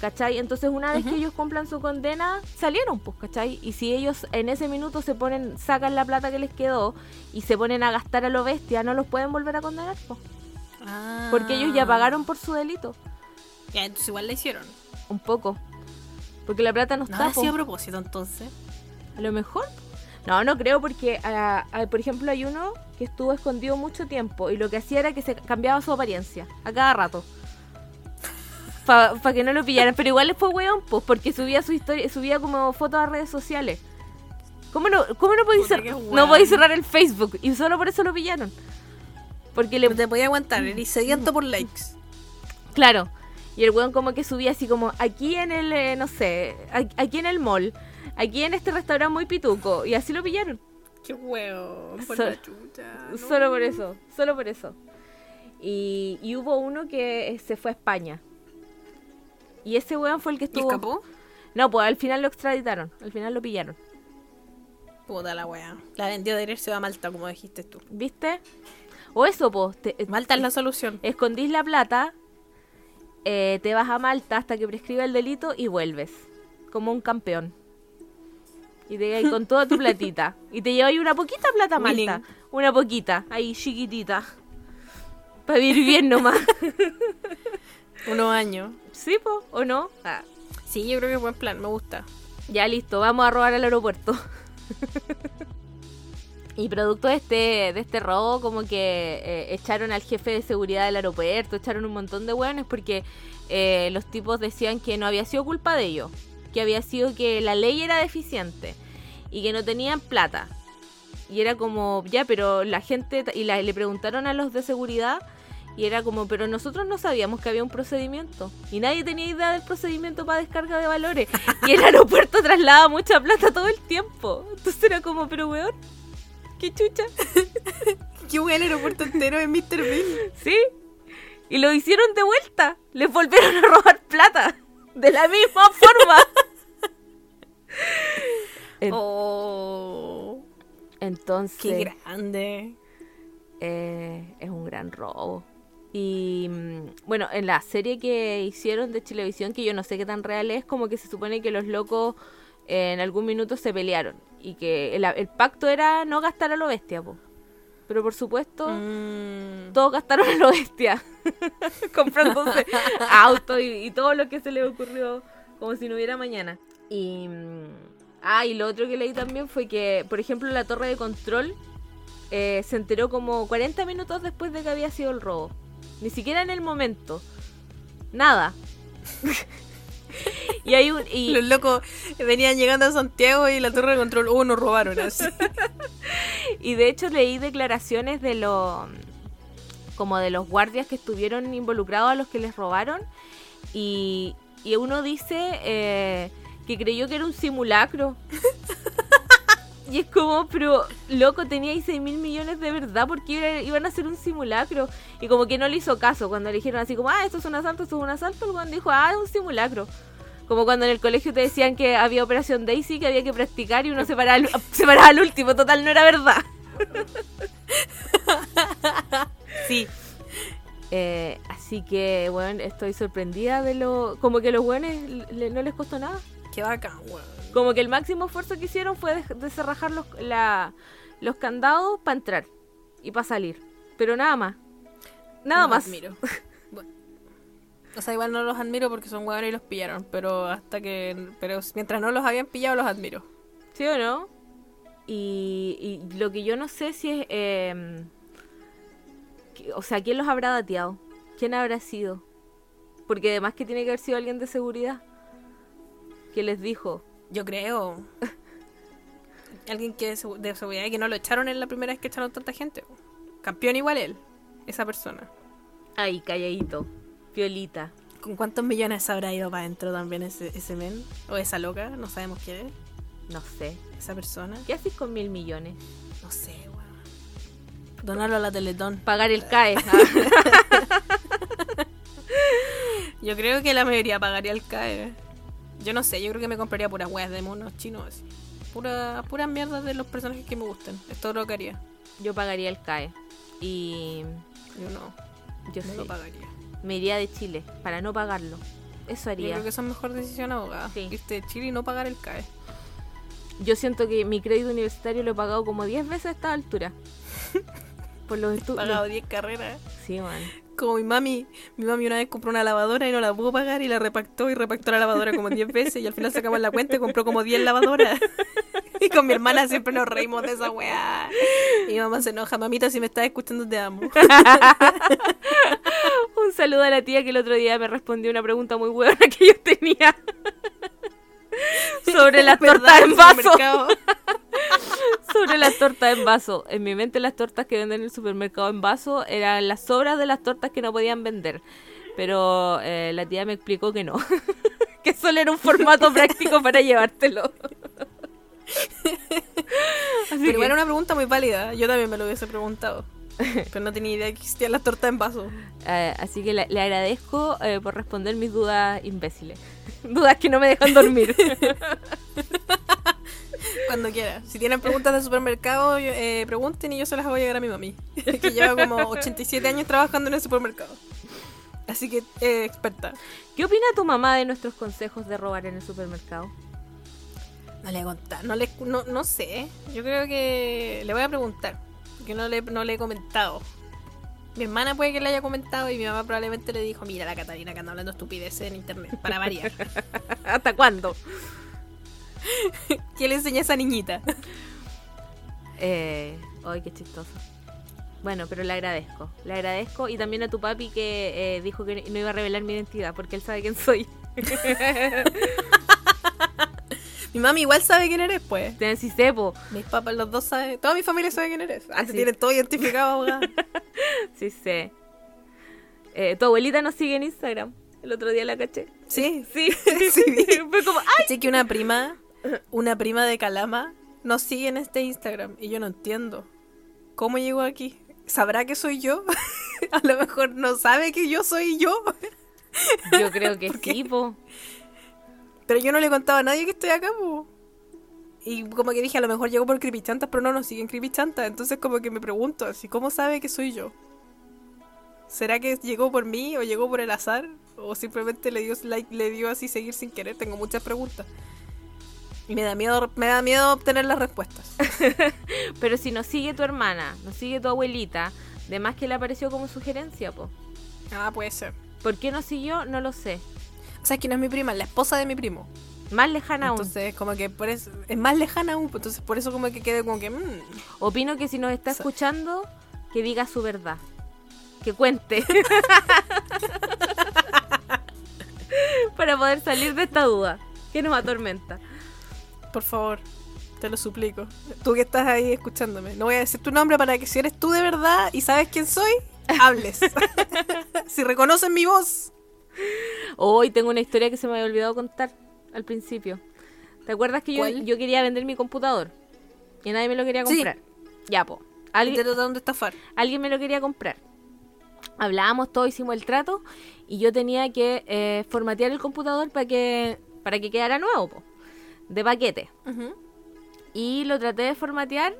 ¿Cachai? Entonces, una vez que ellos cumplan su condena, salieron, pues, ¿cachai? Y si ellos en ese minuto se ponen, sacan la plata que les quedó y se ponen a gastar a lo bestia, no los pueden volver a condenar, pues, Ah. porque ellos ya pagaron por su delito, Ya, entonces igual la hicieron. un poco. Porque la plata no No está. sido a propósito entonces. A lo mejor. No, no creo porque, ah, ah, por ejemplo, hay uno que estuvo escondido mucho tiempo y lo que hacía era que se cambiaba su apariencia a cada rato. Para que no lo pillaran. Pero igual fue weón, pues, porque subía su historia, subía como fotos a redes sociales. ¿Cómo no, cómo no podéis Puta, cer- qué no podéis cerrar el Facebook? Y solo por eso lo pillaron. Porque le No te podía aguantar, eres sediento por likes. Claro. Y el weón como que subía así como aquí en el, eh, no sé, aquí en el mall, aquí en este restaurante muy pituco. Y así lo pillaron. Qué huevo, por So- la chucha. no. Solo por eso, solo por eso. Y, y hubo uno que se fue a España. Y ese weón fue el que ¿Y estuvo... escapó? No, pues al final lo extraditaron, al final lo pillaron. Puta la wea. La vendió de irse a Malta, como dijiste tú. ¿Viste? O eso, pues, te- Malta es la solución. escondís la plata, eh, te vas a Malta hasta que prescriba el delito y vuelves. Como un campeón. Y te ahí con toda tu <laughs> platita. Y te llevas ahí una poquita plata a Malta. Winning. Una poquita, ahí chiquitita. Para vivir bien nomás. <laughs> Unos años. ¿Sí, po? ¿O no? Ah, Sí, yo creo que es buen plan, me gusta. ya listo, vamos a robar al aeropuerto. <laughs> y producto de este, de este robo, como que eh, echaron al jefe de seguridad del aeropuerto, echaron un montón de hueones porque eh, los tipos decían que no había sido culpa de ellos, que había sido que la ley era deficiente y que no tenían plata. Y era como, ya, pero la gente, y la- le preguntaron a los de seguridad y era como, pero nosotros no sabíamos que había un procedimiento. Y nadie tenía idea del procedimiento para descarga de valores. Y el <laughs> aeropuerto traslada mucha plata todo el tiempo. Entonces era como, pero weón, qué chucha. <laughs> Qué buen aeropuerto entero en Mr. Bean. ¿Sí? Y lo hicieron de vuelta. Les volvieron a robar plata. De la misma forma. <laughs> En- Oh, Entonces... qué grande. eh, es un gran robo. Y mm, bueno, en la serie que hicieron de Televisión, que yo no sé qué tan real es, como que se supone que los locos eh, en algún minuto se pelearon. Y que el, el pacto era no gastar a lo bestia, po. Pero por supuesto, Mm. todos gastaron a lo bestia. <laughs> Comprándose <laughs> autos y, y todo lo que se les ocurrió como si no hubiera mañana. Y, mm, ah, y lo otro que leí también fue que, por ejemplo, la torre de control eh, se enteró como 40 minutos después de que había sido el robo. Ni siquiera en el momento. Nada. <laughs> y hay un... y- Los locos venían llegando a Santiago y la torre de control, oh, nos robaron así. <laughs> Y de hecho leí declaraciones de los como de los guardias que estuvieron involucrados a los que les robaron y, y uno dice eh, que creyó que era un simulacro. <laughs> <laughs> y es como, pero loco, teníais 6 mil millones de verdad, porque iban a hacer un simulacro? Y como que no le hizo caso cuando le dijeron así como, ah, esto es un asalto, esto es un asalto, el weón dijo, ah, es un simulacro. Como cuando en el colegio te decían que había Operación Daisy, que había que practicar y uno se paraba al, <laughs> se paraba último. Total, no era verdad. <laughs> Sí. Eh, así que, bueno, estoy sorprendida de lo... Como que los buenos no les costó nada. Qué bacán, weón. Como que el máximo esfuerzo que hicieron fue de- descerrajar los, la- los candados para entrar y para salir. Pero nada más. Nada más. admiro. <laughs> Bueno. O sea, igual no los admiro porque son huevones y los pillaron, pero hasta que... Pero mientras no los habían pillado, los admiro. ¿Sí o no? Y, y lo que yo no sé si es... eh, que- o sea, ¿quién los habrá dateado? ¿Quién habrá sido? Porque además que tiene que haber sido alguien de seguridad. Que les dijo, Yo creo. <laughs> Alguien que de segu- de seguridad y que no lo echaron en la primera vez que echaron tanta gente. Campeón igual él, esa persona. ay, calladito, piolita. ¿Con cuántos millones habrá ido para adentro también ese, ese men? O esa loca, no sabemos quién es. No sé. Esa persona. ¿Qué haces con mil millones? No sé, weón. Donarlo a la Teletón. Pagar el <laughs> CAE. ah. Yo creo que la mayoría pagaría el CAE. Yo no sé, yo creo que me compraría puras weas de monos chinos así. Pura, puras mierdas de los personajes que me gustan. Es todo lo que haría. Yo pagaría el CAE. Y Yo no, yo no lo pagaría. Me iría de Chile para no pagarlo. Eso Yo haría. creo que esa es mejor decisión abogada. Sí. Irte de Chile y no pagar el CAE. Yo siento que mi crédito universitario lo he pagado como 10 veces a esta altura. <laughs> Por los Pagado estudios. 10 carreras. Sí, man. Como mi mami, mi mami una vez compró una lavadora y no la pudo pagar y la repactó y repactó la lavadora como 10 veces y al final sacamos la cuenta y compró como 10 lavadoras. <laughs> Y con mi hermana siempre nos reímos de esa weá. Y mi mamá se enoja, mamita, si me estás escuchando te amo. <laughs> Un saludo a la tía que el otro día me respondió una pregunta muy buena que yo tenía. <laughs> Sobre las ¿Verdad? tortas en vaso. <laughs> Sobre las tortas en vaso. En mi mente las tortas que venden en el supermercado en vaso eran las sobras de las tortas que no podían vender. Pero eh, la tía me explicó que no. <laughs> que solo era un formato práctico para llevártelo. Así Pero que- era una pregunta muy válida. Yo también me lo hubiese preguntado. Pero no tenía idea que existían las tortas en vaso. Eh, así que le, le agradezco eh, por responder mis dudas imbéciles. <laughs> dudas que no me dejan dormir. <laughs> Cuando quiera. Si tienen preguntas de supermercado, eh, pregunten y yo se las hago llegar a mi mami. <laughs> Que lleva como 87 años trabajando en el supermercado. Así que, eh, experta. ¿Qué opina tu mamá de nuestros consejos de robar en el supermercado? No le voy a contar. No, le, no, no sé. Yo creo que le voy a preguntar. Porque no le, no le he comentado. Mi hermana puede que le haya comentado y mi mamá probablemente le dijo, mira la Catalina que anda hablando estupideces en internet, para variar. <laughs> ¿Hasta cuándo? ¿Qué le enseña a esa niñita? Eh, ay, qué chistoso. Bueno, pero le agradezco. Le agradezco y también a tu papi que eh, dijo que no iba a revelar mi identidad porque él sabe quién soy. <laughs> Mi mami igual sabe quién eres, pues. Te si sepo. Mis papás, los dos saben. Toda mi familia sabe quién eres. Antes Sí. tienen todo identificado, <laughs> abogada. Sí sé. Eh, tu abuelita nos sigue en Instagram. El otro día la caché. Sí. Sí. <laughs> Sí, <laughs> vi. Fue como, ¡ay! Así que una prima, una prima de Calama, nos sigue en este Instagram. Y yo no entiendo. ¿Cómo llegó aquí? ¿Sabrá que soy yo? a lo mejor no sabe que yo soy yo. Yo creo que sí, po. Pero yo no le contaba a nadie que estoy acá, po. Y como que dije, a lo mejor llegó por Creepy Chantas, pero no nos siguen Creepy Chantas. Entonces como que me pregunto, así, ¿cómo sabe que soy yo? ¿Será que llegó por mí o llegó por el azar? ¿O simplemente le dio like, le dio así seguir sin querer? Tengo muchas preguntas. Y me da miedo, me da miedo obtener las respuestas. <laughs> Pero si nos sigue tu hermana, nos sigue tu abuelita, de más que le apareció como sugerencia, po. Ah, puede ser. ¿Por qué no siguió? No lo sé. Que no es mi prima, la esposa de mi primo. Más lejana aún. Entonces, como que por eso, es más lejana aún. pues, Entonces, por eso como que quede como que... mm, Opino que si nos está escuchando, que diga su verdad. Que cuente. <laughs> Para poder salir de esta duda que nos atormenta. Por favor, te lo suplico. Tú que estás ahí escuchándome. No voy a decir tu nombre para que si eres tú de verdad y sabes quién soy, hables. <laughs> <laughs> si reconocen mi voz. Hoy tengo una historia que se me había olvidado contar al principio. ¿Te acuerdas que yo, yo quería vender mi computador? Y nadie me lo quería Sí. comprar. Ya, po. Alguien, te de estafar. alguien me lo quería comprar. Hablábamos todo, hicimos el trato y yo tenía que eh, formatear el computador para que para que quedara nuevo, po, de paquete. Y lo traté de formatear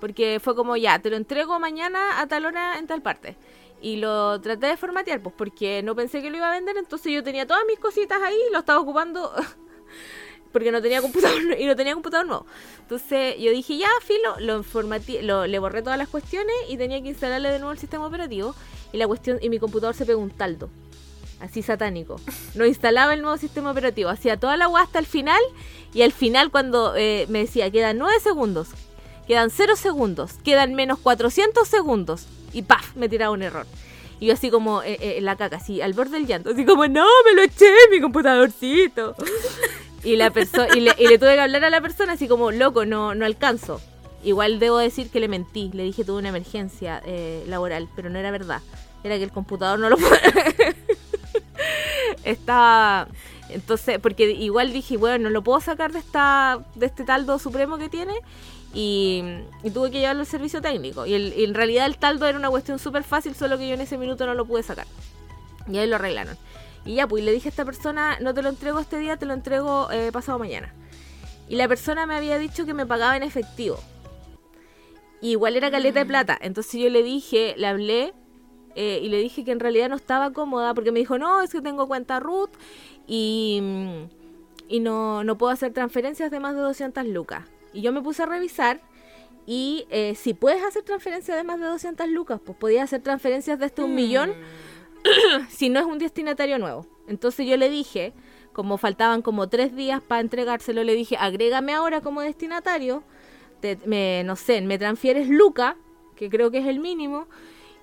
porque fue como ya, te lo entrego mañana a tal hora en tal parte. Y lo traté de formatear, pues porque no pensé que lo iba a vender, entonces yo tenía todas mis cositas ahí y lo estaba ocupando <laughs> porque no tenía computador <laughs> y no tenía computador nuevo. Entonces yo dije, ya, filo, lo lo, le borré todas las cuestiones y tenía que instalarle de nuevo el sistema operativo y la cuestión y mi computador se pegó un taldo. así satánico. No instalaba el nuevo sistema operativo, hacía toda la agua hasta el final y al final cuando eh, me decía, quedan 9 segundos, quedan 0 segundos, quedan menos 400 segundos y ¡paf! me tiraba un error. Y yo así como eh, eh, la caca, así al borde del llanto, así como, no, me lo eché, mi computadorcito. Y la le, y le tuve que hablar a la persona así como, loco, no, no alcanzo. Igual debo decir que le mentí, le dije tuve una emergencia eh, laboral, pero no era verdad. Era que el computador no lo podía. <laughs> Estaba. Entonces, porque igual dije, bueno, no lo puedo sacar de esta de este taldo supremo que tiene. Y, y tuve que llevarlo al servicio técnico. Y, el- y en realidad el taldo era una cuestión súper fácil, solo que yo en ese minuto no lo pude sacar. Y ahí lo arreglaron. Y ya, pues le dije a esta persona, no te lo entrego este día, te lo entrego eh, pasado mañana. Y la persona me había dicho que me pagaba en efectivo. Y igual era caleta de plata. Entonces yo le dije, le hablé eh, y le dije que en realidad no estaba cómoda porque me dijo, no, es que tengo cuenta root y, mm, y no, no puedo hacer transferencias de más de 200 lucas. Y yo me puse a revisar y eh, si puedes hacer transferencias de más de 200 lucas, pues podías hacer transferencias de hasta un millón <clears throat> si no es un destinatario nuevo. Entonces yo le dije, como faltaban como tres días para entregárselo, le dije, agrégame ahora como destinatario, te- me, no sé, me transfieres Luca, que creo que es el mínimo,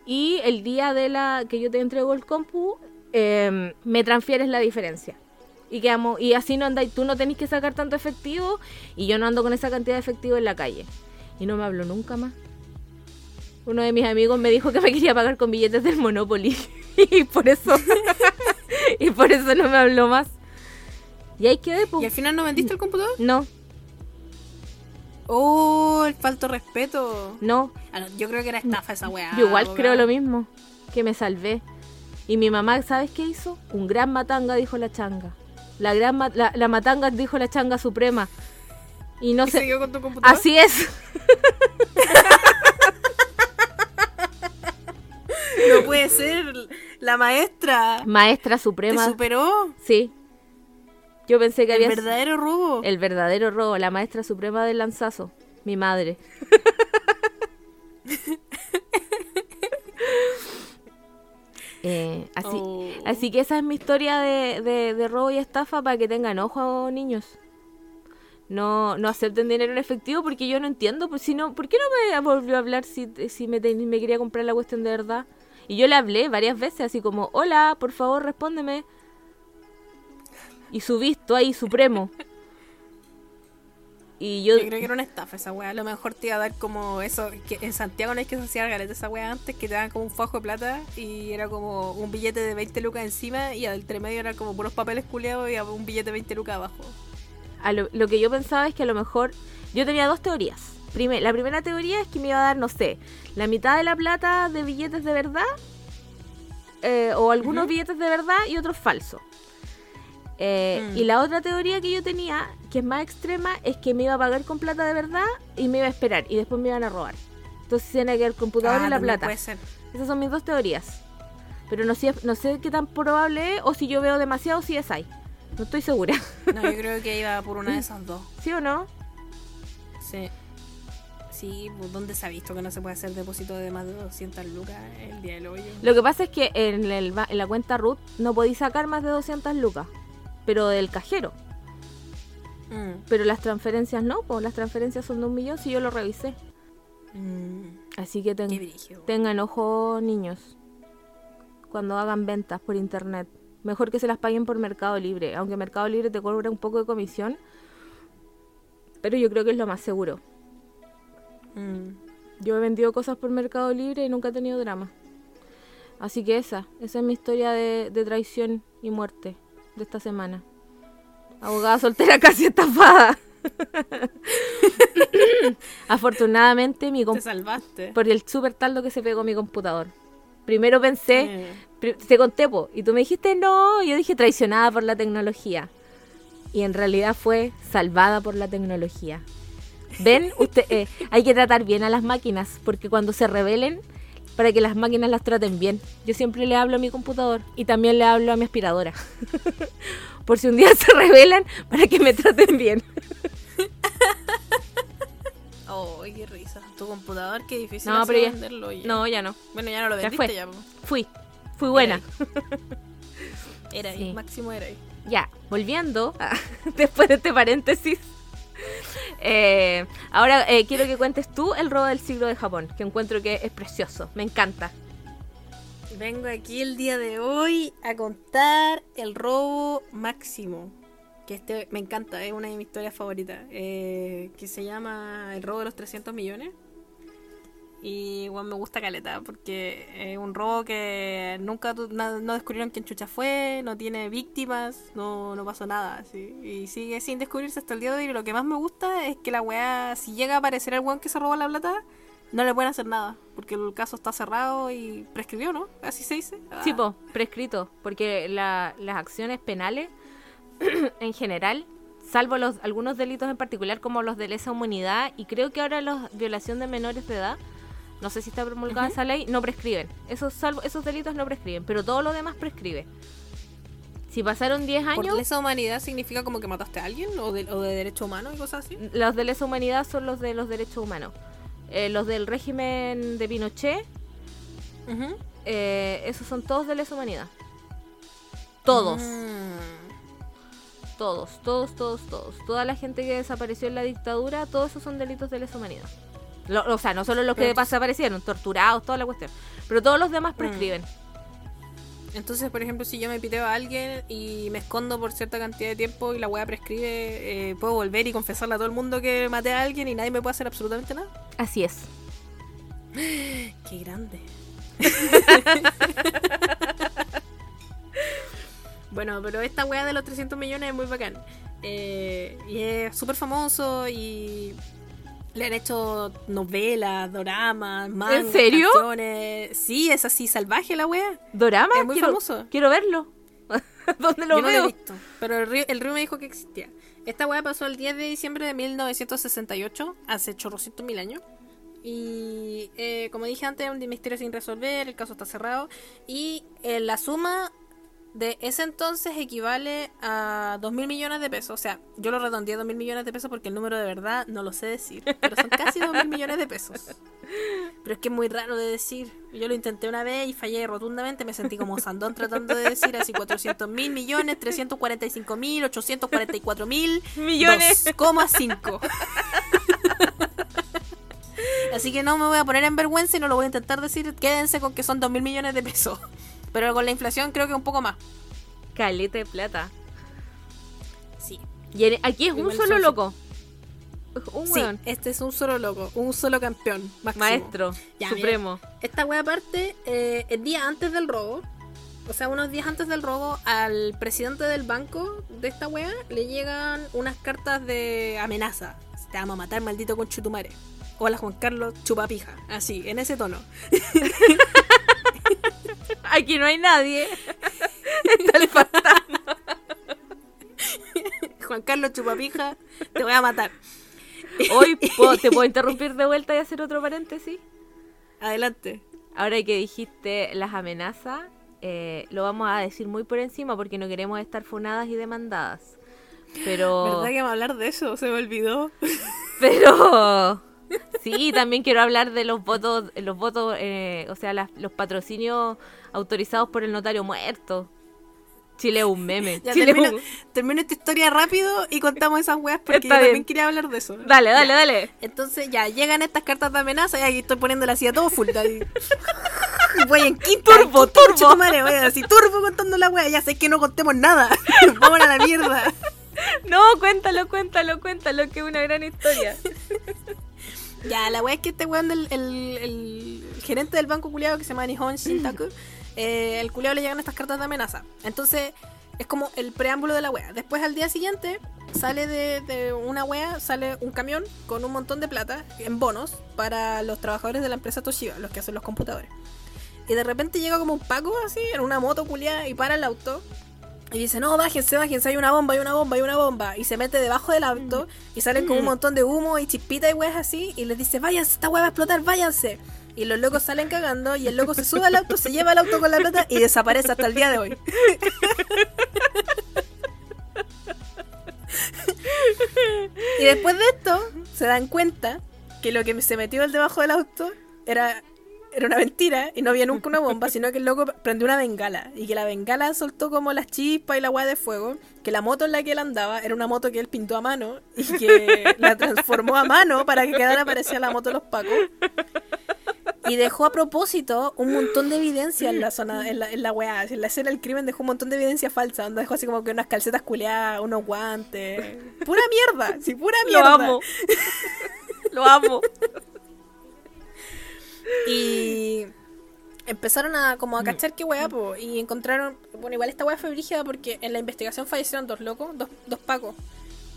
y el día de la que yo te entrego el compu, em, me transfieres la diferencia. Y, quedamos, y así no andáis, tú no tenés que sacar tanto efectivo y yo no ando con esa cantidad de efectivo en la calle. Y no me habló nunca más. Uno de mis amigos me dijo que me <laughs> quería pagar con billetes del Monopoly. <laughs> y por eso. <laughs> y por eso no me habló más. Y ahí quedé, ¿Y pues. al final no vendiste el computador? No, Oh, el falto de respeto. no. Ah, no, yo creo que era estafa esa weá. Yo igual abogado. creo lo mismo. Que me salvé. Y mi mamá, ¿sabes qué hizo? Un gran matanga, dijo la changa. La gran ma- la, la matanga dijo la changa suprema. Y no ¿Y sé. siguió con tu computador? Así es. <laughs> No puede ser. La maestra. Maestra ¿Te suprema. superó? Sí. Yo pensé que El había verdadero robo. el verdadero robo, la maestra suprema del lanzazo, mi madre. <laughs> Eh, así, Oh. así que esa es mi historia de, de- de robo y estafa para que tengan ojo, niños. No, no acepten dinero en efectivo porque yo no entiendo. Pues, si no, ¿Por qué no me volvió a hablar si, si me, me quería comprar la cuestión de verdad? Y yo le hablé varias veces, así como, hola, por favor, respóndeme. Y su visto ahí, supremo. <laughs> Y yo, Yo creo que era una estafa esa weá. A lo mejor te iba a dar como eso. Que en Santiago no es que se hacía galeta esa weá antes, que te daban como un fajo de plata y era como un billete de 20 lucas encima y al entre medio era como puros papeles culeados y un billete de 20 lucas abajo. a lo, lo que yo pensaba es que a lo mejor yo tenía dos teorías. La primera teoría es que me iba a dar, no sé, la mitad de la plata de billetes de verdad eh, o algunos billetes de verdad y otros falsos. Eh, Mm. Y la otra teoría que yo tenía, que es más extrema, es que me iba a pagar con plata de verdad y me iba a esperar y después me iban a robar. Entonces tiene que el computador Ah, y la plata. Puede ser. Esas son mis dos teorías. Pero no sé, no sé qué tan probable es o si yo veo demasiado si es ahí. No estoy segura. No, yo <laughs> creo que iba por una de esas dos. ¿Sí o no? Sí. Sí, pues, ¿dónde se ha visto que no se puede hacer depósito de más de 200 lucas el día del hoyo? Lo que pasa es que en, el ba- en la cuenta root no podéis sacar más de 200 lucas, pero del cajero. Mm. Pero las transferencias no, pues las transferencias son de un millón si yo lo revisé. Mm. Así que ten- tengan ojo, niños, cuando hagan ventas por internet. Mejor que se las paguen por Mercado Libre, aunque Mercado Libre te cobra un poco de comisión. Pero yo creo que es lo más seguro. Mm. Yo he vendido cosas por Mercado Libre y nunca he tenido drama. Así que esa, esa es mi historia de, de traición y muerte de esta semana. Abogada soltera <laughs> casi estafada. <laughs> Afortunadamente, mi Te salvaste. por el super taldo que se pegó mi computador. Primero pensé, Eh. te conté, po, y tú me dijiste no, y yo dije traicionada por la tecnología. Y en realidad fue salvada por la tecnología. Ven, usted, eh, hay que tratar bien a las máquinas, porque cuando se rebelen, para que las máquinas las traten bien. Yo siempre le hablo a mi computador y también le hablo a mi aspiradora. <laughs> por si un día se rebelan, para que me traten bien. <laughs> Oh, qué risa. Tu computador, qué difícil No, pero ya- venderlo. No, ya no. Bueno, ya no lo Ya vendiste fue. ya. po. Fui, fui buena. Era ahí, <laughs> Sí. máximo era ahí. Ya, volviendo, después de este paréntesis. Eh, ahora eh, quiero que cuentes tú el robo del siglo de Japón, que encuentro que es precioso, me encanta. Vengo aquí el día de hoy a contar el robo máximo. Que este me encanta, es una de mis historias favoritas. eh, que se llama El robo de los 300 millones. Y bueno, me gusta caleta porque es un robo que nunca no descubrieron quién chucha fue, no tiene víctimas, no, no pasó nada. así. Y sigue sin descubrirse hasta el día de hoy. Y lo que más me gusta es que la weá, si llega a aparecer el weón que se robó la plata, no le pueden hacer nada. Porque el caso está cerrado y prescribió, ¿no? Así se dice. Ah. Sí, po, prescrito, porque la- las acciones penales <clears throat> en general, salvo los algunos delitos en particular como los de lesa humanidad y creo que ahora la violación de menores de edad, no sé si está promulgada esa ley, no prescriben. Esos salvo esos delitos no prescriben, pero todo lo demás prescribe. Si pasaron 10 ¿Por años, lesa humanidad significa como que mataste a alguien? ¿O de, o de derecho humano y cosas así? los de lesa humanidad son los de los derechos humanos. Eh, los del régimen de Pinochet, eh, esos son todos de lesa humanidad. Todos. Mm. Todos, todos, todos, todos. Toda la gente que desapareció en la dictadura, todos esos son delitos de lesa humanidad. Lo- o sea, no solo los que desaparecieron, torturados, toda la cuestión. Pero todos los Mm. demás prescriben. Entonces, por ejemplo, si yo me piteo a alguien y me escondo por cierta cantidad de tiempo y la weá prescribe, eh, puedo volver y confesarle a todo el mundo que maté a alguien y nadie me puede hacer absolutamente nada. Así es. <gasps> Qué grande. <laughs> bueno, pero esta weá de los 300 millones es muy bacán. Eh, y es súper famoso y le han hecho novelas, doramas, mangas, serio? canciones. Sí, es así salvaje la weá. Dorama, Es muy quiero, famoso. quiero verlo. <laughs> ¿Dónde lo Yo no lo veo? he visto, pero el río, el río me dijo que existía. Esta weá pasó el 10 de diciembre de 1968, hace chorrocientos mil años. Y eh, como dije antes, un misterio sin resolver, el caso está cerrado. Y eh, la suma de ese entonces equivale a 2 mil millones de pesos. O sea, yo lo redondeé a 2 mil millones de pesos porque el número de verdad no lo sé decir. Pero son casi 2 mil millones de pesos. Pero es que es muy raro de decir. Yo lo intenté una vez y fallé rotundamente. Me sentí como Sandón tratando de decir así 400 mil millones, 345 mil, 844 mil Millones. 2,5. Así que no me voy a poner en vergüenza y no lo voy a intentar decir. Quédense con que son 2 mil millones de pesos. Pero con la inflación creo que un poco más. Caleta de plata. Sí. Y aquí es un Igual solo son- loco. Un Sí, este es un solo loco, un solo campeón. máximo. Maestro. Ya, supremo. Esta wea aparte, eh, el día antes del robo, o sea, unos días antes del robo, al presidente del banco de esta wea le llegan unas cartas de amenaza. Te vamos a matar, maldito con chutumare. Hola Juan Carlos Chupapija. Así, en ese tono. <laughs> Aquí no hay nadie. <laughs> Está el fantasma. Juan Carlos Chupapija, te voy a matar. Hoy ¿puedo- te puedo <laughs> interrumpir de vuelta y hacer otro paréntesis. Adelante. Ahora que dijiste las amenazas, eh, lo vamos a decir muy por encima porque no queremos estar funadas y demandadas. Pero, ¿Verdad que vamos a hablar de eso? Se me olvidó. pero sí, también quiero hablar de los votos, los votos, eh, o sea, las- los patrocinios autorizados por el notario muerto. Chile es un meme. <laughs> Ya Chile termino, un- termino esta historia rápido y contamos esas weas porque Está yo también quería hablar de eso. Dale, dale, dale. Entonces ya llegan estas cartas de amenaza y aquí estoy poniéndole así a todo full. <laughs> Voy en quinto. Turbo, turbo. madre, voy así turbo contando la wea. Ya sé que no contemos nada. <laughs> Vamos a la mierda. No, cuéntalo, cuéntalo, cuéntalo, que es una gran historia. Ya, la wea es que este weón del el, el gerente del banco culiado que se llama Nihon Shintaku, <clears throat> eh, el culiado le llegan estas cartas de amenaza. Entonces, es como el preámbulo de la wea. Después al día siguiente sale de, de una wea, sale un camión con un montón de plata en bonos para los trabajadores de la empresa Toshiba, los que hacen los computadores. Y de repente llega como un Paco así, en una moto culiada, y para el auto. Y dice, no, bájense, bájense, hay una bomba, hay una bomba, hay una bomba. Y se mete debajo del auto y salen con un montón de humo y chispitas y weas así. Y les dice, váyanse, esta wea va a explotar, váyanse. Y los locos salen cagando y el loco se sube al auto, se lleva el auto con la plata y desaparece hasta el día de hoy. <laughs> y después de esto, se dan cuenta que lo que se metió el debajo del auto era era una mentira y no había nunca una <laughs> bomba, sino que el loco prendió una bengala y que la bengala soltó como las chispas y la weá de fuego, que la moto en la que él andaba era una moto que él pintó a mano y que <laughs> la transformó a mano para que quedara parecida la moto de los pacos. Y dejó a propósito un montón de evidencia en la zona, en la, en la weá. En la escena del crimen dejó un montón de evidencia falsa. Donde dejó así como que unas calcetas culeadas, unos guantes. Pura mierda, sí, pura Lo mierda. amo. <laughs> Lo amo. Y empezaron a como a cachar qué weá, po, y encontraron, bueno, igual esta weá fue brígida porque en la investigación fallecieron dos locos, dos, dos pacos,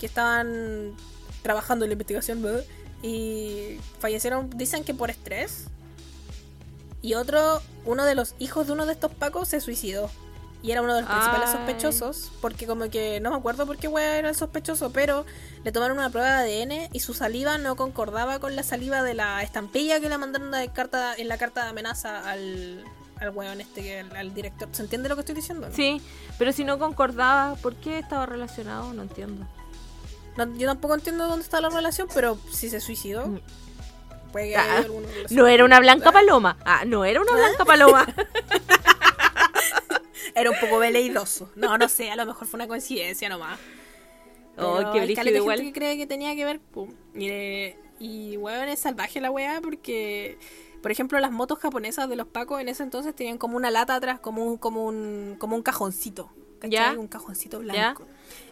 que estaban trabajando en la investigación, ¿verdad? y fallecieron, dicen que por estrés. Y otro, uno de los hijos de uno de estos pacos se suicidó. Y era uno de los principales Ay. sospechosos, porque como que no me acuerdo por qué weá era el sospechoso, pero le tomaron una prueba de ADN y su saliva no concordaba con la saliva de la estampilla que le mandaron de carta, en la carta de amenaza al, al weón este, al, al director. ¿Se entiende lo que estoy diciendo? no? Sí, pero si no concordaba, ¿por qué estaba relacionado? No entiendo. No, yo tampoco entiendo dónde está la relación, pero si se suicidó, Mm. puede que Ah, haya. No era una blanca paloma. Ah, no era una blanca paloma. <laughs> <laughs> Era un poco veleidoso. No, no sé, a lo mejor fue una coincidencia nomás. Oh, qué hay igual. que cree que tenía que ver. pum. Y, weón, es salvaje la weá porque, por ejemplo, las motos japonesas de los pacos en ese entonces tenían como una lata atrás, como un, como un, como un cajoncito. ¿cachai? Ya. Un cajoncito blanco.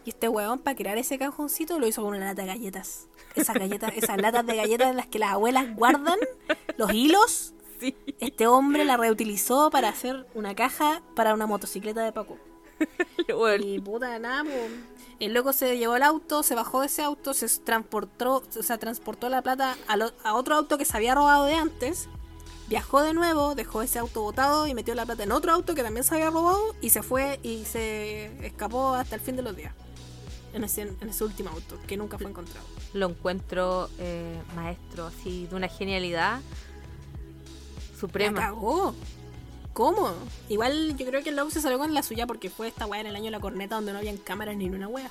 Y este weón, para crear ese cajoncito, lo hizo con una lata de galletas. Esas galletas, esas latas de galletas en las que las abuelas guardan los hilos. Sí. Este hombre la reutilizó para hacer una caja para una motocicleta de Paco. <laughs> Bueno, Y puta, nada. El loco se llevó el auto, se bajó de ese auto, se transportó, o sea, transportó la plata a, lo- a otro auto que se había robado de antes. Viajó de nuevo, dejó ese auto botado y metió la plata en otro auto que también se había robado y se fue y se escapó hasta el fin de los días. En ese, en ese último auto, que nunca fue encontrado. lo encuentro eh, maestro, así, de una genialidad La suprema. cagó. ¿Cómo? Igual yo creo que el loco se salió con la suya porque fue esta weá en el año de la corneta donde no habían cámaras ni una weá.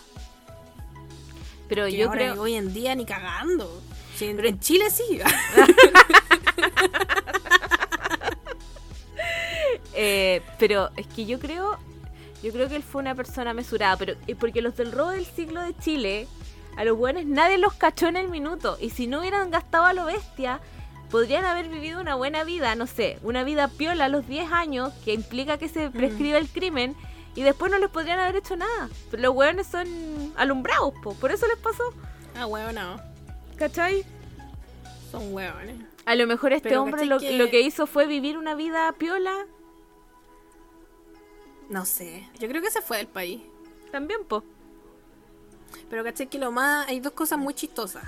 Pero Que yo ahora creo. hoy en día ni cagando. Sí, en, en Chile sí. <laughs> Eh, pero es que yo creo, yo creo que él fue una persona mesurada, pero porque los del robo del siglo de Chile, a los buenos nadie los cachó en el minuto, y si no hubieran gastado a lo bestia, podrían haber vivido una buena vida, no sé, una vida piola a los 10 años, que implica que se prescribe el crimen, y después no les podrían haber hecho nada. Pero los hueones son alumbrados, po, por eso les pasó, ah, no. ¿cachai? Son hueones. A lo mejor este Pero, hombre ¿cachai lo que- lo que hizo fue vivir una vida piola, No sé. Yo creo que se fue del país. también, po. Pero caché que lo más. Hay dos cosas muy chistosas.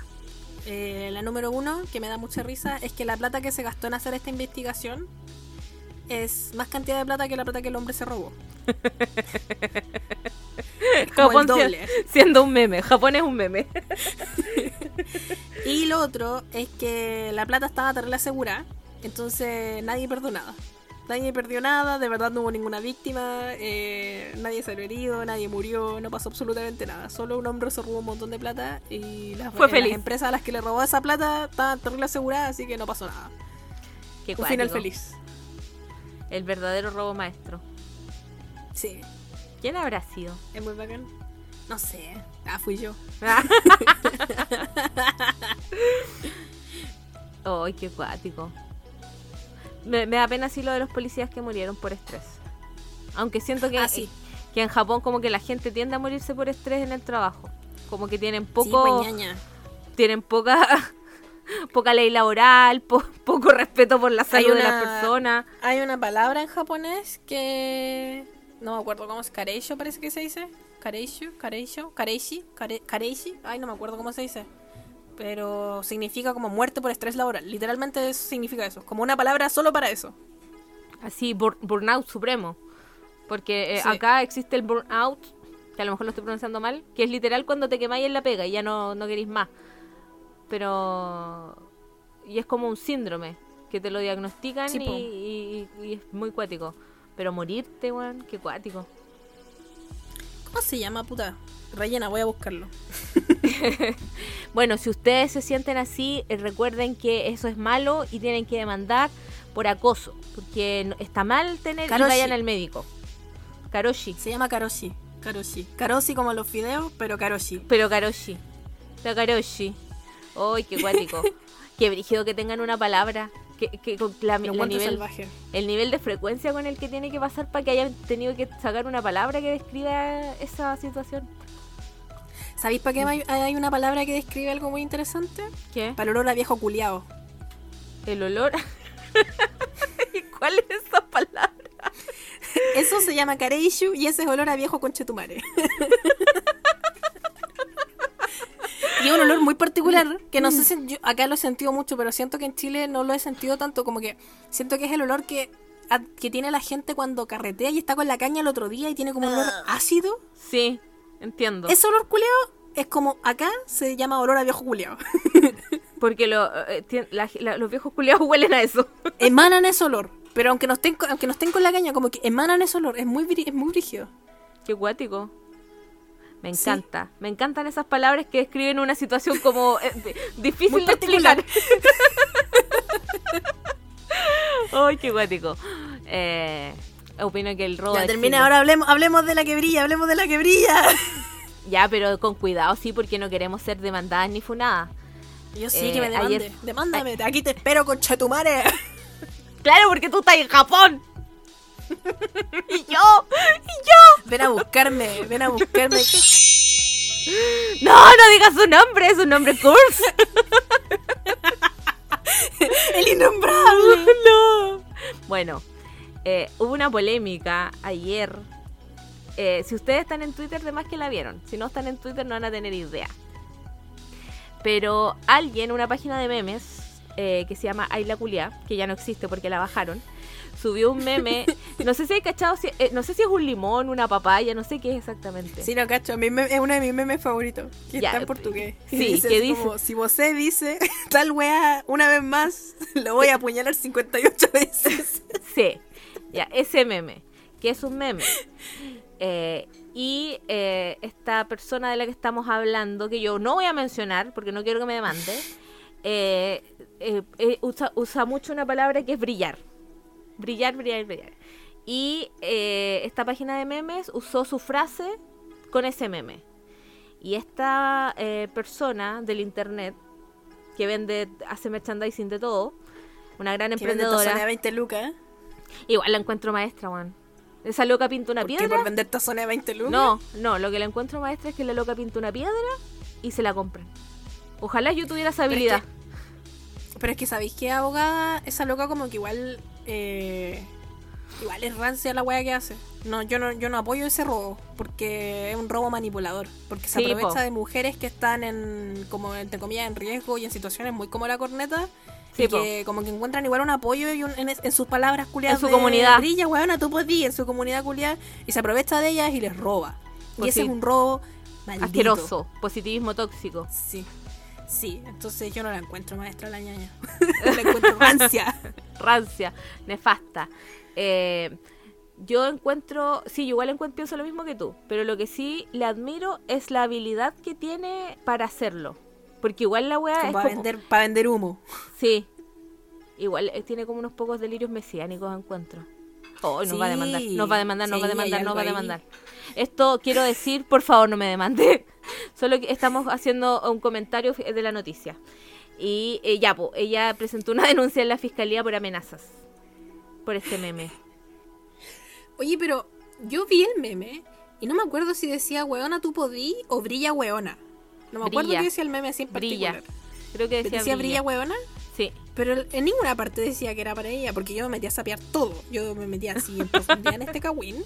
Eh, la número uno, que me da mucha risa, es que la plata que se gastó en hacer esta investigación es más cantidad de plata que la plata que el hombre se robó. <laughs> Japón doble. siendo un meme. Japón es un meme. <laughs> Y lo otro es que la plata estaba terrible asegurada, entonces nadie perdió nada. Nadie perdió nada, de verdad no hubo ninguna víctima, eh, nadie salió herido, nadie murió, no pasó absolutamente nada. Solo un hombre se robó un montón de plata y las, Fue eh, feliz. las empresas a las que le robó esa plata estaban terrible aseguradas, así que no pasó nada. Qué un final feliz. El verdadero robo maestro. Sí, ¿Quién habrá sido? es muy bacán. No sé, ah, fui yo. <laughs> Ay, qué cuático. Me, me da pena sí lo de los policías que murieron por estrés. Aunque siento que, Ah, sí. que en Japón como que la gente tiende a morirse por estrés en el trabajo. Como que tienen poco, pues, tienen poca <laughs> poca ley laboral, po- poco respeto por la salud de la una- persona. Hay una palabra en japonés que no me acuerdo cómo es kareisho parece que se dice. Kareisho, kareisho, kareishi, kare- kareishi, ay no me acuerdo cómo se dice. Pero significa como muerte por estrés laboral. Literalmente eso significa eso, como una palabra solo para eso. Así, bur- burnout supremo. Porque eh, Sí. acá existe el burnout, que a lo mejor lo estoy pronunciando mal, que es literal cuando te quemáis en la pega y ya no, no queréis más. Pero. Y es como un síndrome, que te lo diagnostican Sí, y, po. y- y es muy cuático. Pero morirte, weón, qué cuático. ¿Cómo se llama, puta? Rellena, voy a buscarlo. <laughs> Bueno, si ustedes se sienten así, eh, recuerden que eso es malo y tienen que demandar por acoso, porque está mal tener Karoshi. vayan al médico. Karoshi, Se llama Karoshi. Karoshi. Karoshi como los fideos, pero Karoshi. pero Karoshi. La Karoshi. ¡Ay, qué cuático! <laughs> qué brígido que tengan una palabra. Que, que con la, la nivel, salvaje. el nivel de frecuencia con el que tiene que pasar para que hayan tenido que sacar una palabra que describa esa situación. ¿Sabéis para qué hay, hay una palabra que describe algo muy interesante? ¿Qué? Para el olor a viejo culiao. El olor. <laughs> ¿Y ¿Cuál es esa palabra? Eso se llama Kareishu y ese es olor a viejo conchetumare. <laughs> y un olor muy particular que no sé si yo acá lo he sentido mucho, pero siento que en Chile no lo he sentido tanto. Como que siento que es el olor que, a- que tiene la gente cuando carretea y está con la caña el otro día y tiene como un olor ácido. Sí, entiendo. Ese olor culeado es como acá se llama olor a viejo culeado. <laughs> Porque lo, eh, tien- la- la- los viejos culiados huelen a eso. <laughs> emanan ese olor. Pero aunque no estén aunque no estén con la caña, como que emanan ese olor. Es muy, es muy brígido. Qué guático. Me Sí. encanta. Me encantan esas palabras que describen una situación como eh, di- <laughs> difícil Muy de explicar. <laughs> Ay, qué guático. Eh, opino que el robo Ya termina, ahora hablemos, hablemos de la que brilla, hablemos de la que brilla. <laughs> Ya, pero con cuidado, sí, porque no queremos ser demandadas ni funadas. Yo sí Eh, que me demande. ayer- Demándame, aquí te espero con Chetumare. Claro, porque tú estás en Japón. <laughs> y yo, y yo. Ven a buscarme, ven a buscarme. No, no digas su nombre, es un nombre curse. El innombrable. <laughs> no. Bueno, eh, hubo una polémica ayer. Eh, si ustedes están en Twitter, de más que la vieron. Si no están en Twitter, no van a tener idea. Pero alguien, una página de memes eh, que se llama Ayla Culia, que ya no existe porque la bajaron, subió un meme. <laughs> No sé si hay cachado, si- eh, no sé si es un limón, una papaya, no sé qué es exactamente. Sí, no, cacho, mi meme- es uno de mis memes favoritos. Que Ya, está en portugués. sí, <laughs> dice que dice- como, si vosé dice <laughs> tal weá una vez más, lo voy a apuñalar 58 veces. Sí, ya, ese meme, que es un meme. Eh, y eh, esta persona de la que estamos hablando, que yo no voy a mencionar porque no quiero que me demande, eh, eh, eh, usa, usa mucho una palabra que es brillar. Brillar, brillar, brillar. Y eh, esta página de memes usó su frase con ese meme. Y esta eh, persona del internet, que vende, hace merchandising de todo, una gran Que vende emprendedora. tazones a 20 lucas. Igual la encuentro maestra, Juan. Esa loca pinta una ¿Por qué piedra. por vender tazones a 20 lucas? No, no, lo que la encuentro maestra es que la loca pinta una piedra y se la compran. Ojalá yo tuviera esa Pero es habilidad. Pero es que sabéis que abogada, esa loca como que igual eh, igual es rancia la weá que hace. No, yo no, yo no apoyo ese robo, porque es un robo manipulador. Porque se Sí, aprovecha po. de mujeres que están en, como entre comillas, en riesgo y en situaciones muy como la corneta. Sí, y po. que como que encuentran igual un apoyo y un- en, en sus palabras culiadas. En su de, comunidad. Brilla, weona, tú podís, en su comunidad culiada. Y se aprovecha de ellas y les roba. Y Pues ese sí. es un robo maldito. Asqueroso, positivismo tóxico. Sí. Sí, entonces yo no la encuentro maestra la ñaña. <laughs> la encuentro rancia. <laughs> Rancia, nefasta. Eh, yo encuentro, sí, yo igual encuentro, pienso lo mismo que tú, pero lo que sí le admiro es la habilidad que tiene para hacerlo. Porque igual la weá es para, como- vender, para vender humo. Sí. Igual eh, tiene como unos pocos delirios mesiánicos, encuentro. Oh, nos va a demandar, nos va a demandar, nos va a demandar, nos va a ahí. demandar. Esto quiero decir, por favor, no me demande. <laughs> Solo que estamos haciendo un comentario de la noticia. Y eh, ya, po, ella presentó una <laughs> denuncia en la fiscalía por amenazas. Por este meme. Oye, pero yo vi el meme y no me acuerdo si decía weona tú podí o brilla weona. No me acuerdo Brilla. qué decía el meme así en Brilla. particular. Creo que decía, ¿Decía brilla weona? Sí. Pero en ninguna parte decía que era para ella, porque yo me metí a sapear todo. Yo me metí así en profundidad en este cagüín.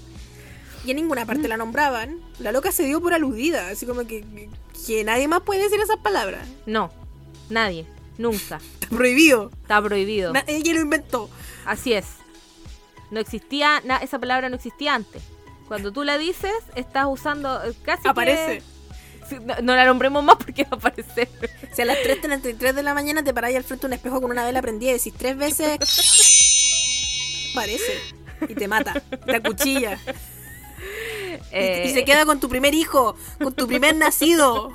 Y en ninguna parte la nombraban. La loca se dio por aludida, así como que, que, que nadie más puede decir esas palabras. No. Nadie. Nunca. <laughs> Está prohibido. Está prohibido. Na- ella lo inventó. Así es. No existía, na- esa palabra no existía antes. Cuando tú la dices, estás usando eh, casi Aparece. No, no la nombremos más porque <laughs> va a aparecer. Si a las 3.33 de la mañana te paráis al frente de un espejo con una vela prendida y decís tres veces. <laughs> Parece. Y te mata. Te acuchilla. Y- Eh, Y, se queda con tu primer hijo. Con tu primer nacido.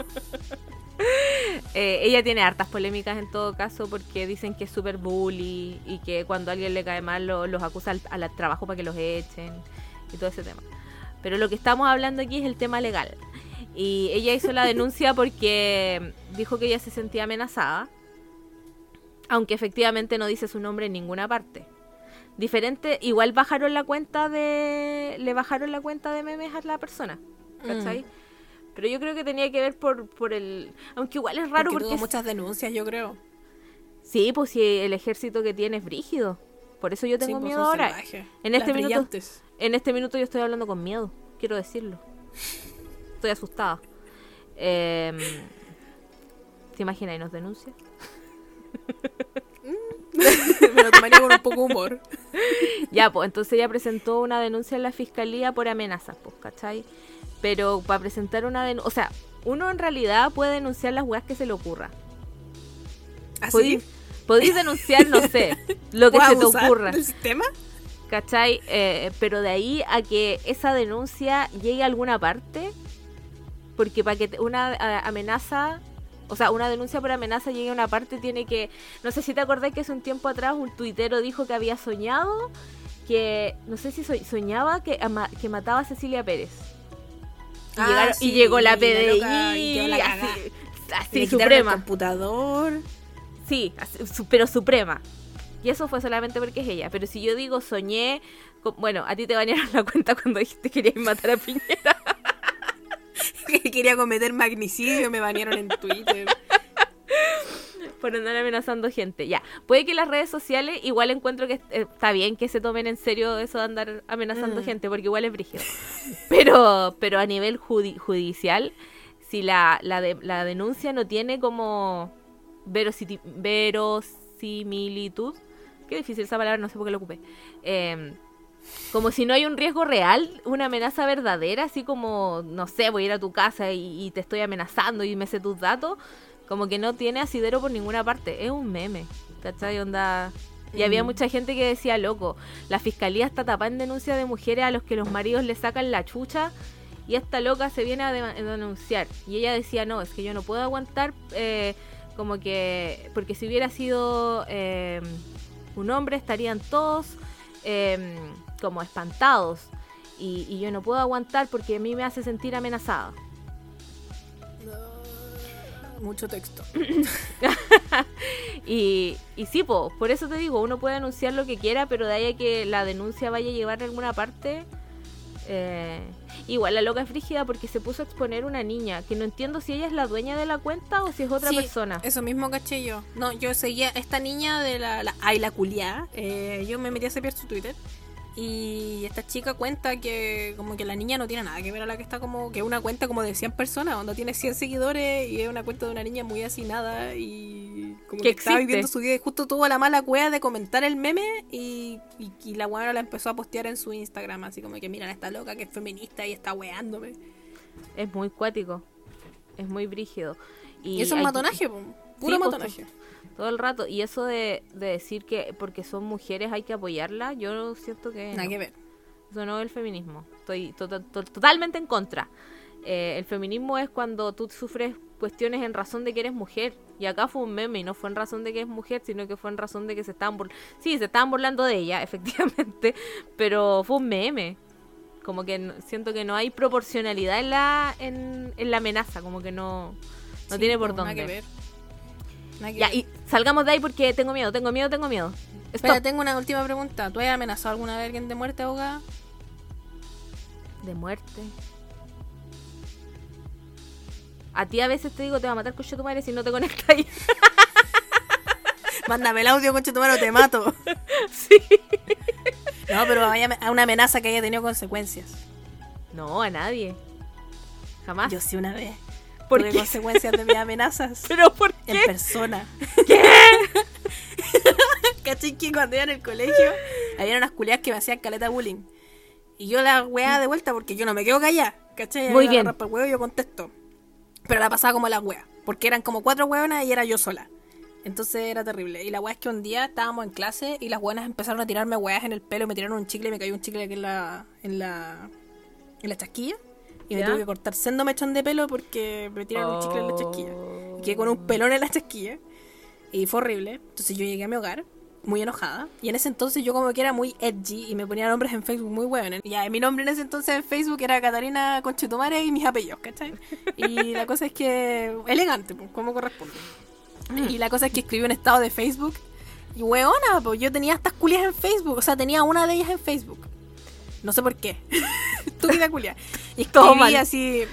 <laughs> Eh, ella tiene hartas polémicas en todo caso porque dicen que es súper bully y que cuando a alguien le cae mal lo- los acusa al, trabajo para que los echen y todo ese tema. Pero lo que estamos hablando aquí es el tema legal. Y ella hizo la denuncia porque dijo que ella se sentía amenazada, aunque efectivamente no dice su nombre en ninguna parte. Diferente, igual bajaron la cuenta de. Le bajaron la cuenta de memes a la persona. ¿Cachai? Pero yo creo que tenía que ver por, por el. Aunque igual es raro porque, porque. tuvo muchas denuncias, yo creo. Sí, pues si el ejército que tiene es brígido. Por eso yo tengo Sí, pues, miedo ahora. En este Las minuto. brillantes. En este minuto yo estoy hablando con miedo, quiero decirlo. Estoy asustada. Em, ¿Te imaginas y nos denuncia? <laughs> Me lo tomaría con un poco de humor. <laughs> Ya, pues entonces ella presentó una denuncia en la fiscalía por amenazas, pues, ¿cachai? Pero para presentar una denuncia, o sea, uno en realidad puede denunciar las weas que se le ocurra. ¿Así? Podéis, podéis denunciar, no sé, lo que <laughs> ¿Puedo se te ocurra. del sistema? ¿Cachai? Eh, pero de ahí a que esa denuncia llegue a alguna parte, porque para que una amenaza, o sea, una denuncia por amenaza llegue a una parte, tiene que. No sé si te acordás que hace un tiempo atrás un tuitero dijo que había soñado que. No sé si so- soñaba que, ama- que mataba a Cecilia Pérez. Y, Ah, llegaron- sí, y llegó la PDI, y la cagá. así, Y así, le quitaron el suprema. computador. Sí, así, pero suprema. Y eso fue solamente porque es ella. Pero si yo digo soñé, con- bueno, a ti te bañaron la cuenta cuando dijiste que querías matar a Piñera. <laughs> que quería cometer magnicidio, me banearon en Twitter. <laughs> por andar amenazando gente. Ya, puede que las redes sociales igual encuentro que eh, está bien que se tomen en serio eso de andar amenazando Mm. gente, porque igual es brígido. <laughs> Pero, pero a nivel judi- judicial, si la, la, de- la denuncia no tiene como verosimilitud, qué difícil esa palabra, no sé por qué la ocupé. Em, como si no hay un riesgo real, una amenaza verdadera, así como, no sé, voy a ir a tu casa y, y te estoy amenazando y me sé tus datos, como que no tiene asidero por ninguna parte, es un meme, ¿cachai? Onda... Y había Mm. mucha gente que decía, loco, la fiscalía está tapada en denuncia de mujeres a los que los maridos le sacan la chucha y esta loca se viene a denunciar. Y ella decía, no, es que yo no puedo aguantar eh, como que, porque si hubiera sido eh, un hombre estarían todos eh, como espantados. Y, y yo no puedo aguantar porque a mí me hace sentir amenazada. Mucho texto. <laughs> Y, y sí, po, por eso te digo, uno puede anunciar lo que quiera, pero de ahí a que la denuncia vaya a llevar a alguna parte. eh, igual la loca es frígida porque se puso a exponer una niña, que no entiendo si ella es la dueña de la cuenta o si es otra Sí, persona. Eso mismo caché yo. No, yo seguía esta niña de la, la ay, la culiá. eh, yo me metí a cepillar su Twitter. Y esta chica cuenta que como que la niña no tiene nada que ver a la que está como que es una cuenta como de 100 personas, donde tiene 100 seguidores y es una cuenta de una niña muy hacinada y como Que que, estaba viviendo su vida y justo tuvo la mala cueva de comentar el meme y, y, y la weá la empezó a postear en su Instagram, así como que miran a esta loca que es feminista y está weándome. Es muy cuático. Es muy brígido. Y, eso es hay- matonaje, puro Sí, pues, matonaje. Todo el rato. Y eso de, de decir que porque son mujeres hay que apoyarla, yo siento que. Nada no. que ver. Eso no es el feminismo. Estoy to- to- to- totalmente en contra. Eh, el feminismo es cuando tú sufres cuestiones en razón de que eres mujer. Y acá fue un meme y no fue en razón de que es mujer, sino que fue en razón de que se estaban burlando. Sí, se estaban burlando de ella, <laughs> efectivamente. Pero fue un meme. Como que siento que no hay proporcionalidad en la, en, en la amenaza. Como que no, no Sí, tiene por pues, nada dónde. que ver. Ya, y salgamos de ahí porque tengo miedo, tengo miedo, tengo miedo. Espera, Stop. tengo una última pregunta. ¿Tú has amenazado alguna vez a alguien de muerte abogada? De muerte. A ti a veces te digo, te va a matar coche tu madre si no te conectas ahí. <laughs> Mándame el audio, concha tu madre, o te mato. <laughs> sí. No, pero a una amenaza que haya tenido consecuencias. No, a nadie. Jamás. Yo sí una vez. ¿Por tuve qué? consecuencias de mis amenazas. <laughs> ¿Pero por En qué? persona. <laughs> ¿Cachai que cuando iba en el colegio había unas culiadas que me hacían caleta bullying? Y yo la weá de vuelta porque yo no me quedo callada. ¿Cachai? Muy bien. pa'l huevo y yo contesto. Pero la pasaba como la wea. Porque eran como cuatro hueonas y era yo sola. Entonces era terrible. Y la weá es que un día estábamos en clase y las buenas empezaron a tirarme weas en el pelo. Me tiraron un chicle y me cayó un chicle aquí en la, en la, en la chasquilla. Y me tuve que cortar sendo mechón de pelo porque me tiraron un chicle en la chasquilla. y quedé con un pelón en la chasquilla. Y fue horrible. Entonces yo llegué a mi hogar muy enojada. Y en ese entonces yo como que era muy edgy y me ponía nombres en Facebook muy buenos. Y ya, mi nombre en ese entonces en Facebook era Catarina Conchetumare y mis apellidos, ¿cachai? Y la cosa es que... Elegante, pues, como corresponde. Y la cosa es que escribí un estado de Facebook. Y weona, pues yo tenía estas culias en Facebook. O sea, tenía una de ellas en Facebook. No sé por qué. Estúpida culia. Y Todo escribí mal. así...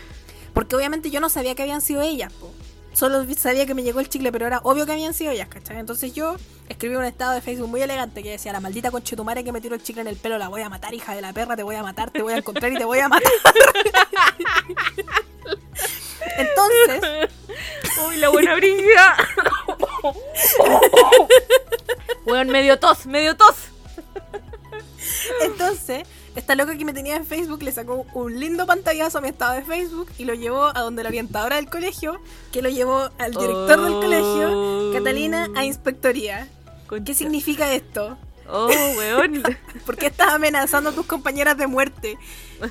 Porque obviamente yo no sabía que habían sido ellas, po. Solo sabía que me llegó el chicle, pero era obvio que habían sido ellas, ¿cachai? Entonces yo escribí un estado de Facebook muy elegante que decía, la maldita conchetumare que me tiró el chicle en el pelo, la voy a matar, hija de la perra, te voy a matar, te voy a encontrar y te voy a matar. <laughs> Entonces, <laughs> Uy, la buena brilla. <laughs> Weón, medio tos, medio tos. entonces, esta loca que me tenía en Facebook le sacó un lindo pantallazo a mi estado de Facebook y lo llevó a donde la orientadora del colegio, que lo llevó al director del colegio, Catalina, a inspectoría. Concha. ¿Qué significa esto? Oh, weón. <laughs> ¿Por qué estás amenazando a tus compañeras de muerte?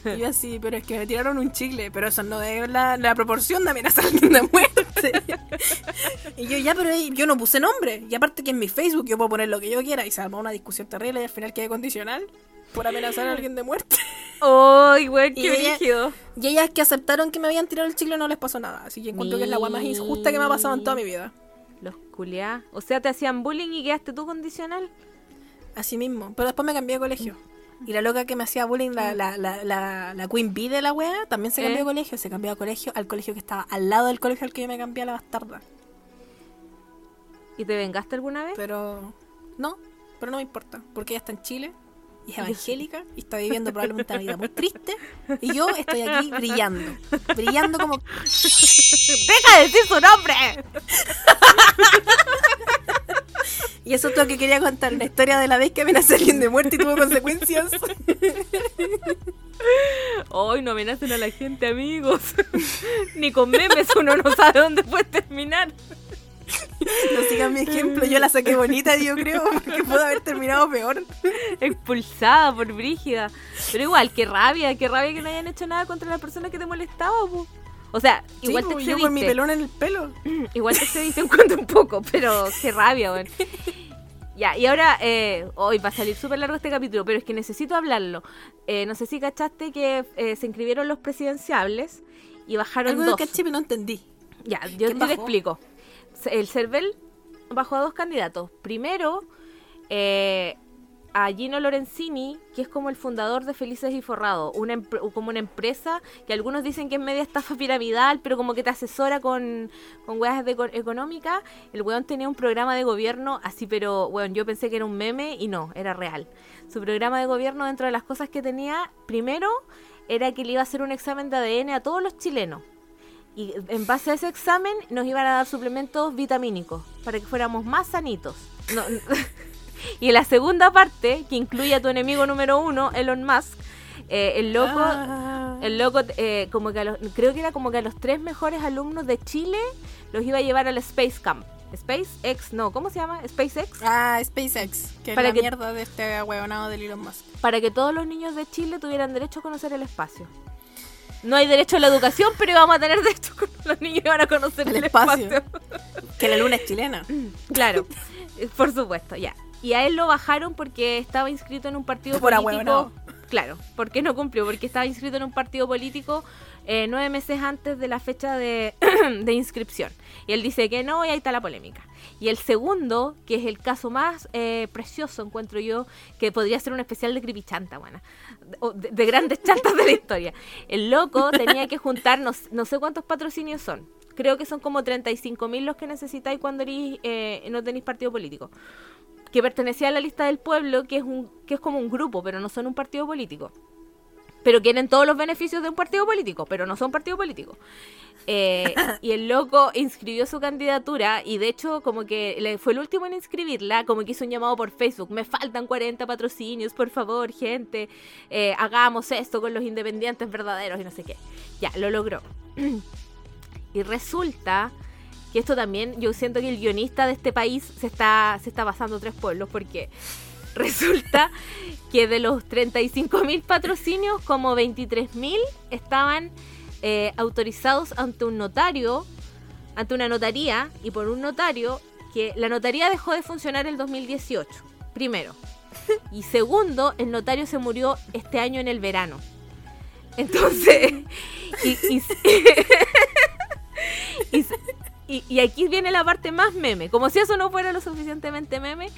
Y yo <laughs> así, pero es que me tiraron un chicle, pero eso no es la, la proporción de amenazar a alguien de muerte. <laughs> Y yo, ya, pero yo no puse nombre. Y aparte que en mi Facebook yo puedo poner lo que yo quiera. Y se armó una discusión terrible y al final quedé condicional por amenazar a alguien de muerte. <laughs> Ay, weón, Y qué brígido. Y ellas que aceptaron que me habían tirado el chicle no les pasó nada. Así que encuentro que es la agua más injusta que me ha pasado en toda mi vida. Los culiá. O sea, te hacían bullying y quedaste tú condicional. Así mismo. Pero después me cambié de colegio. Y la loca que me hacía bullying, la, la, la, la, la Queen Bee de la wea, también se cambió ¿Eh? de colegio. Se cambió de colegio al colegio que estaba al lado del colegio al que yo me cambié a la bastarda. ¿Y te vengaste alguna vez? Pero no, pero no me importa. Porque ella está en Chile y es evangélica y está viviendo probablemente una vida muy triste. Y yo estoy aquí brillando. Brillando como ¡Deja de decir su nombre! Y eso es lo que quería contar, la historia de la vez que amenazé a alguien de muerte y tuvo consecuencias. Ay, no amenacen a la gente, amigos. Ni con memes uno no sabe dónde puede terminar. <laughs> No sigan mi ejemplo, yo la saqué bonita, yo creo, <laughs> porque pudo haber terminado peor. Expulsada por Brígida. Pero igual, qué rabia, qué rabia que no hayan hecho nada contra la persona que te molestaba, po. O sea, Sí, igual te yo con mi excediste. pelón en el pelo. <clears throat> Igual te excediste en cuanto un poco, pero qué rabia, weón. <laughs> Ya, y ahora, eh, hoy va a salir súper largo este capítulo, pero es que necesito hablarlo. Eh, no sé si cachaste que eh, se inscribieron los presidenciables y bajaron Algo dos. del caché, pero no entendí. Ya, yo, ¿Quién yo te explico. El CERVEL bajó a dos candidatos. Primero, eh, a Gino Lorenzini, que es como el fundador de Felices y Forrado, una como una empresa que algunos dicen que es media estafa piramidal, pero como que te asesora con, con de eco- económicas. El weón tenía un programa de gobierno así, pero bueno, yo pensé que era un meme y no, era real. Su programa de gobierno, dentro de las cosas que tenía, primero era que le iba a hacer un examen de ADN a todos los chilenos. Y en base a ese examen nos iban a dar suplementos vitamínicos para que fuéramos más sanitos. No- <laughs> y en la segunda parte, que incluye a tu enemigo número uno, Elon Musk, eh, el loco, Ah. el loco eh, como que a los, creo que era como que a los tres mejores alumnos de Chile los iba a llevar al Space Camp. SpaceX, no, ¿cómo se llama? SpaceX. Ah, SpaceX, que Para es la que- mierda de este huevonado de Elon Musk. Para que todos los niños de Chile tuvieran derecho a conocer el espacio. No hay derecho a la educación, pero íbamos a tener derecho cuando los niños iban a conocer el, El espacio. espacio. Que la luna es chilena. Claro, eh, por supuesto, ya. Y a él lo bajaron porque estaba inscrito en un partido Por político. ahueonado. Claro, porque no cumplió, porque estaba inscrito en un partido político eh, nueve meses antes de la fecha <clears throat> de, inscripción. Y él dice que no, y ahí está la polémica. Y el segundo, que es el caso más eh, precioso, encuentro yo, que podría ser un especial de creepychanta, buena, de, de grandes chantas de la historia. El loco tenía que juntar, no, no sé cuántos patrocinios son. Creo que son como 35 mil los que necesitáis cuando erís, eh, no tenéis partido político que pertenecía a la lista del pueblo, que es un que es como un grupo, pero no son un partido político. Pero quieren todos los beneficios de un partido político, pero no son partido político. Eh, <coughs> y el loco inscribió su candidatura y de hecho como que fue el último en inscribirla, como que hizo un llamado por Facebook, me faltan 40 patrocinios, por favor, gente, eh, hagamos esto con los independientes verdaderos y no sé qué. Ya, lo logró. y resulta que esto también, yo siento que el guionista de este país se está, se está basando tres pueblos, porque <laughs> resulta que de los 35.000 patrocinios, como 23.000 estaban eh, autorizados ante un notario ante una notaría y por un notario que la notaría dejó de funcionar el 2018, primero. Y segundo, el notario se murió este año en el verano. Entonces, <laughs> y, y- y- aquí viene la parte más meme. Como si eso no fuera lo suficientemente meme,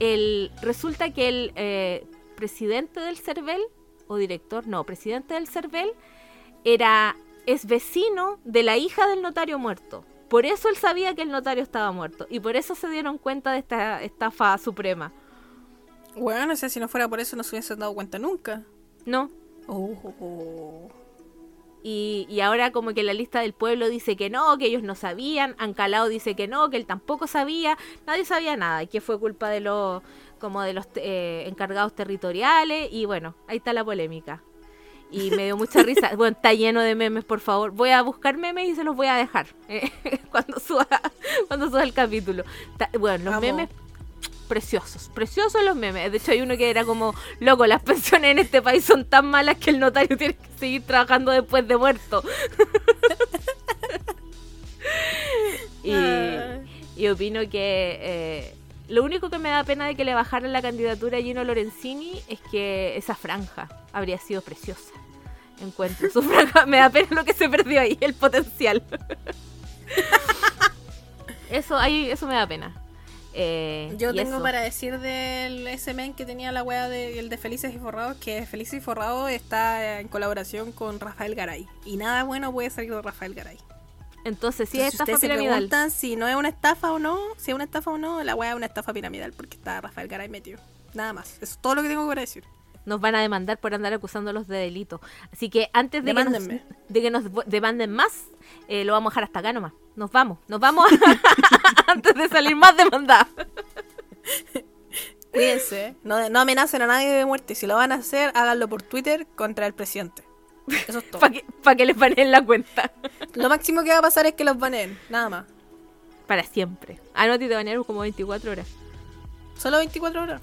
el, resulta que el eh, presidente del CERVEL, o director, no, presidente del CERVEL, era, es vecino de la hija del notario muerto. Por eso él sabía que el notario estaba muerto. Y por eso se dieron cuenta de esta estafa suprema. Bueno, o sea, si no fuera por eso no se hubiesen dado cuenta nunca. No, Oh. Y, y ahora como que la lista del pueblo dice que no, que ellos no sabían, Ancalao dice que no, que él tampoco sabía, nadie sabía nada, y que fue culpa de los como de los eh, encargados territoriales, y bueno, ahí está la polémica. Y me dio mucha risa. <laughs> Bueno, está lleno de memes, por favor. Voy a buscar memes y se los voy a dejar eh, <laughs> cuando suba cuando suba el capítulo. Bueno, los Vamos. memes preciosos, preciosos los memes. De hecho, hay uno que era como, loco, las pensiones en este país son tan malas que el notario tiene que seguir trabajando después de muerto. <laughs> y, y opino que eh, lo único que me da pena de que le bajaran la candidatura a Gino Lorenzini es que esa franja habría sido preciosa. Encuentro su franja, me da pena lo que se perdió ahí, el potencial. <laughs> eso ahí, eso me da pena. Eh, Yo tengo eso. para decir del S-Men que tenía la wea de, el de Felices y Forrados que Felices y Forrados está en colaboración con Rafael Garay. Y nada bueno puede salir de Rafael Garay. Entonces, sí, es Entonces, si estafa ustedes se piramidal. preguntan si no es una estafa o no, si es una estafa o no, la wea es una estafa piramidal porque está Rafael Garay metido. Nada más. Eso es todo lo que tengo para decir. Nos van a demandar por andar acusándolos de delito. Así que antes de que nos, Demándenme. de que nos vo- demanden más, eh, lo vamos a dejar hasta acá nomás. Nos vamos, nos vamos <laughs> <laughs> antes de salir más demandadas. Cuídense. No, no amenacen a nadie de muerte. Si lo van a hacer, háganlo por Twitter contra el presidente. Eso es todo. Para que, pa' que les baneen la cuenta. Lo máximo que va a pasar es que los baneen. Nada más. Para siempre. Ah, no, te banearon como 24 horas. Solo 24 horas.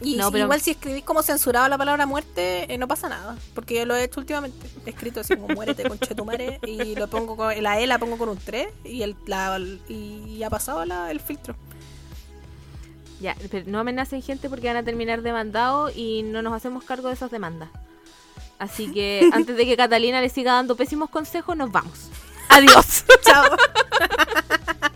Y No, pero- igual si escribís como censurado la palabra muerte, eh, no pasa nada. Porque yo lo he hecho últimamente. He escrito así como muérete con chetumare y lo pongo con, la E la pongo con un 3 y, el, la, y ha pasado la- el filtro. Ya, pero no amenacen gente porque van a terminar demandados y no nos hacemos cargo de esas demandas. Así que <laughs> antes de que Catalina le siga dando pésimos consejos, nos vamos. Adiós. <laughs> Chao. <laughs>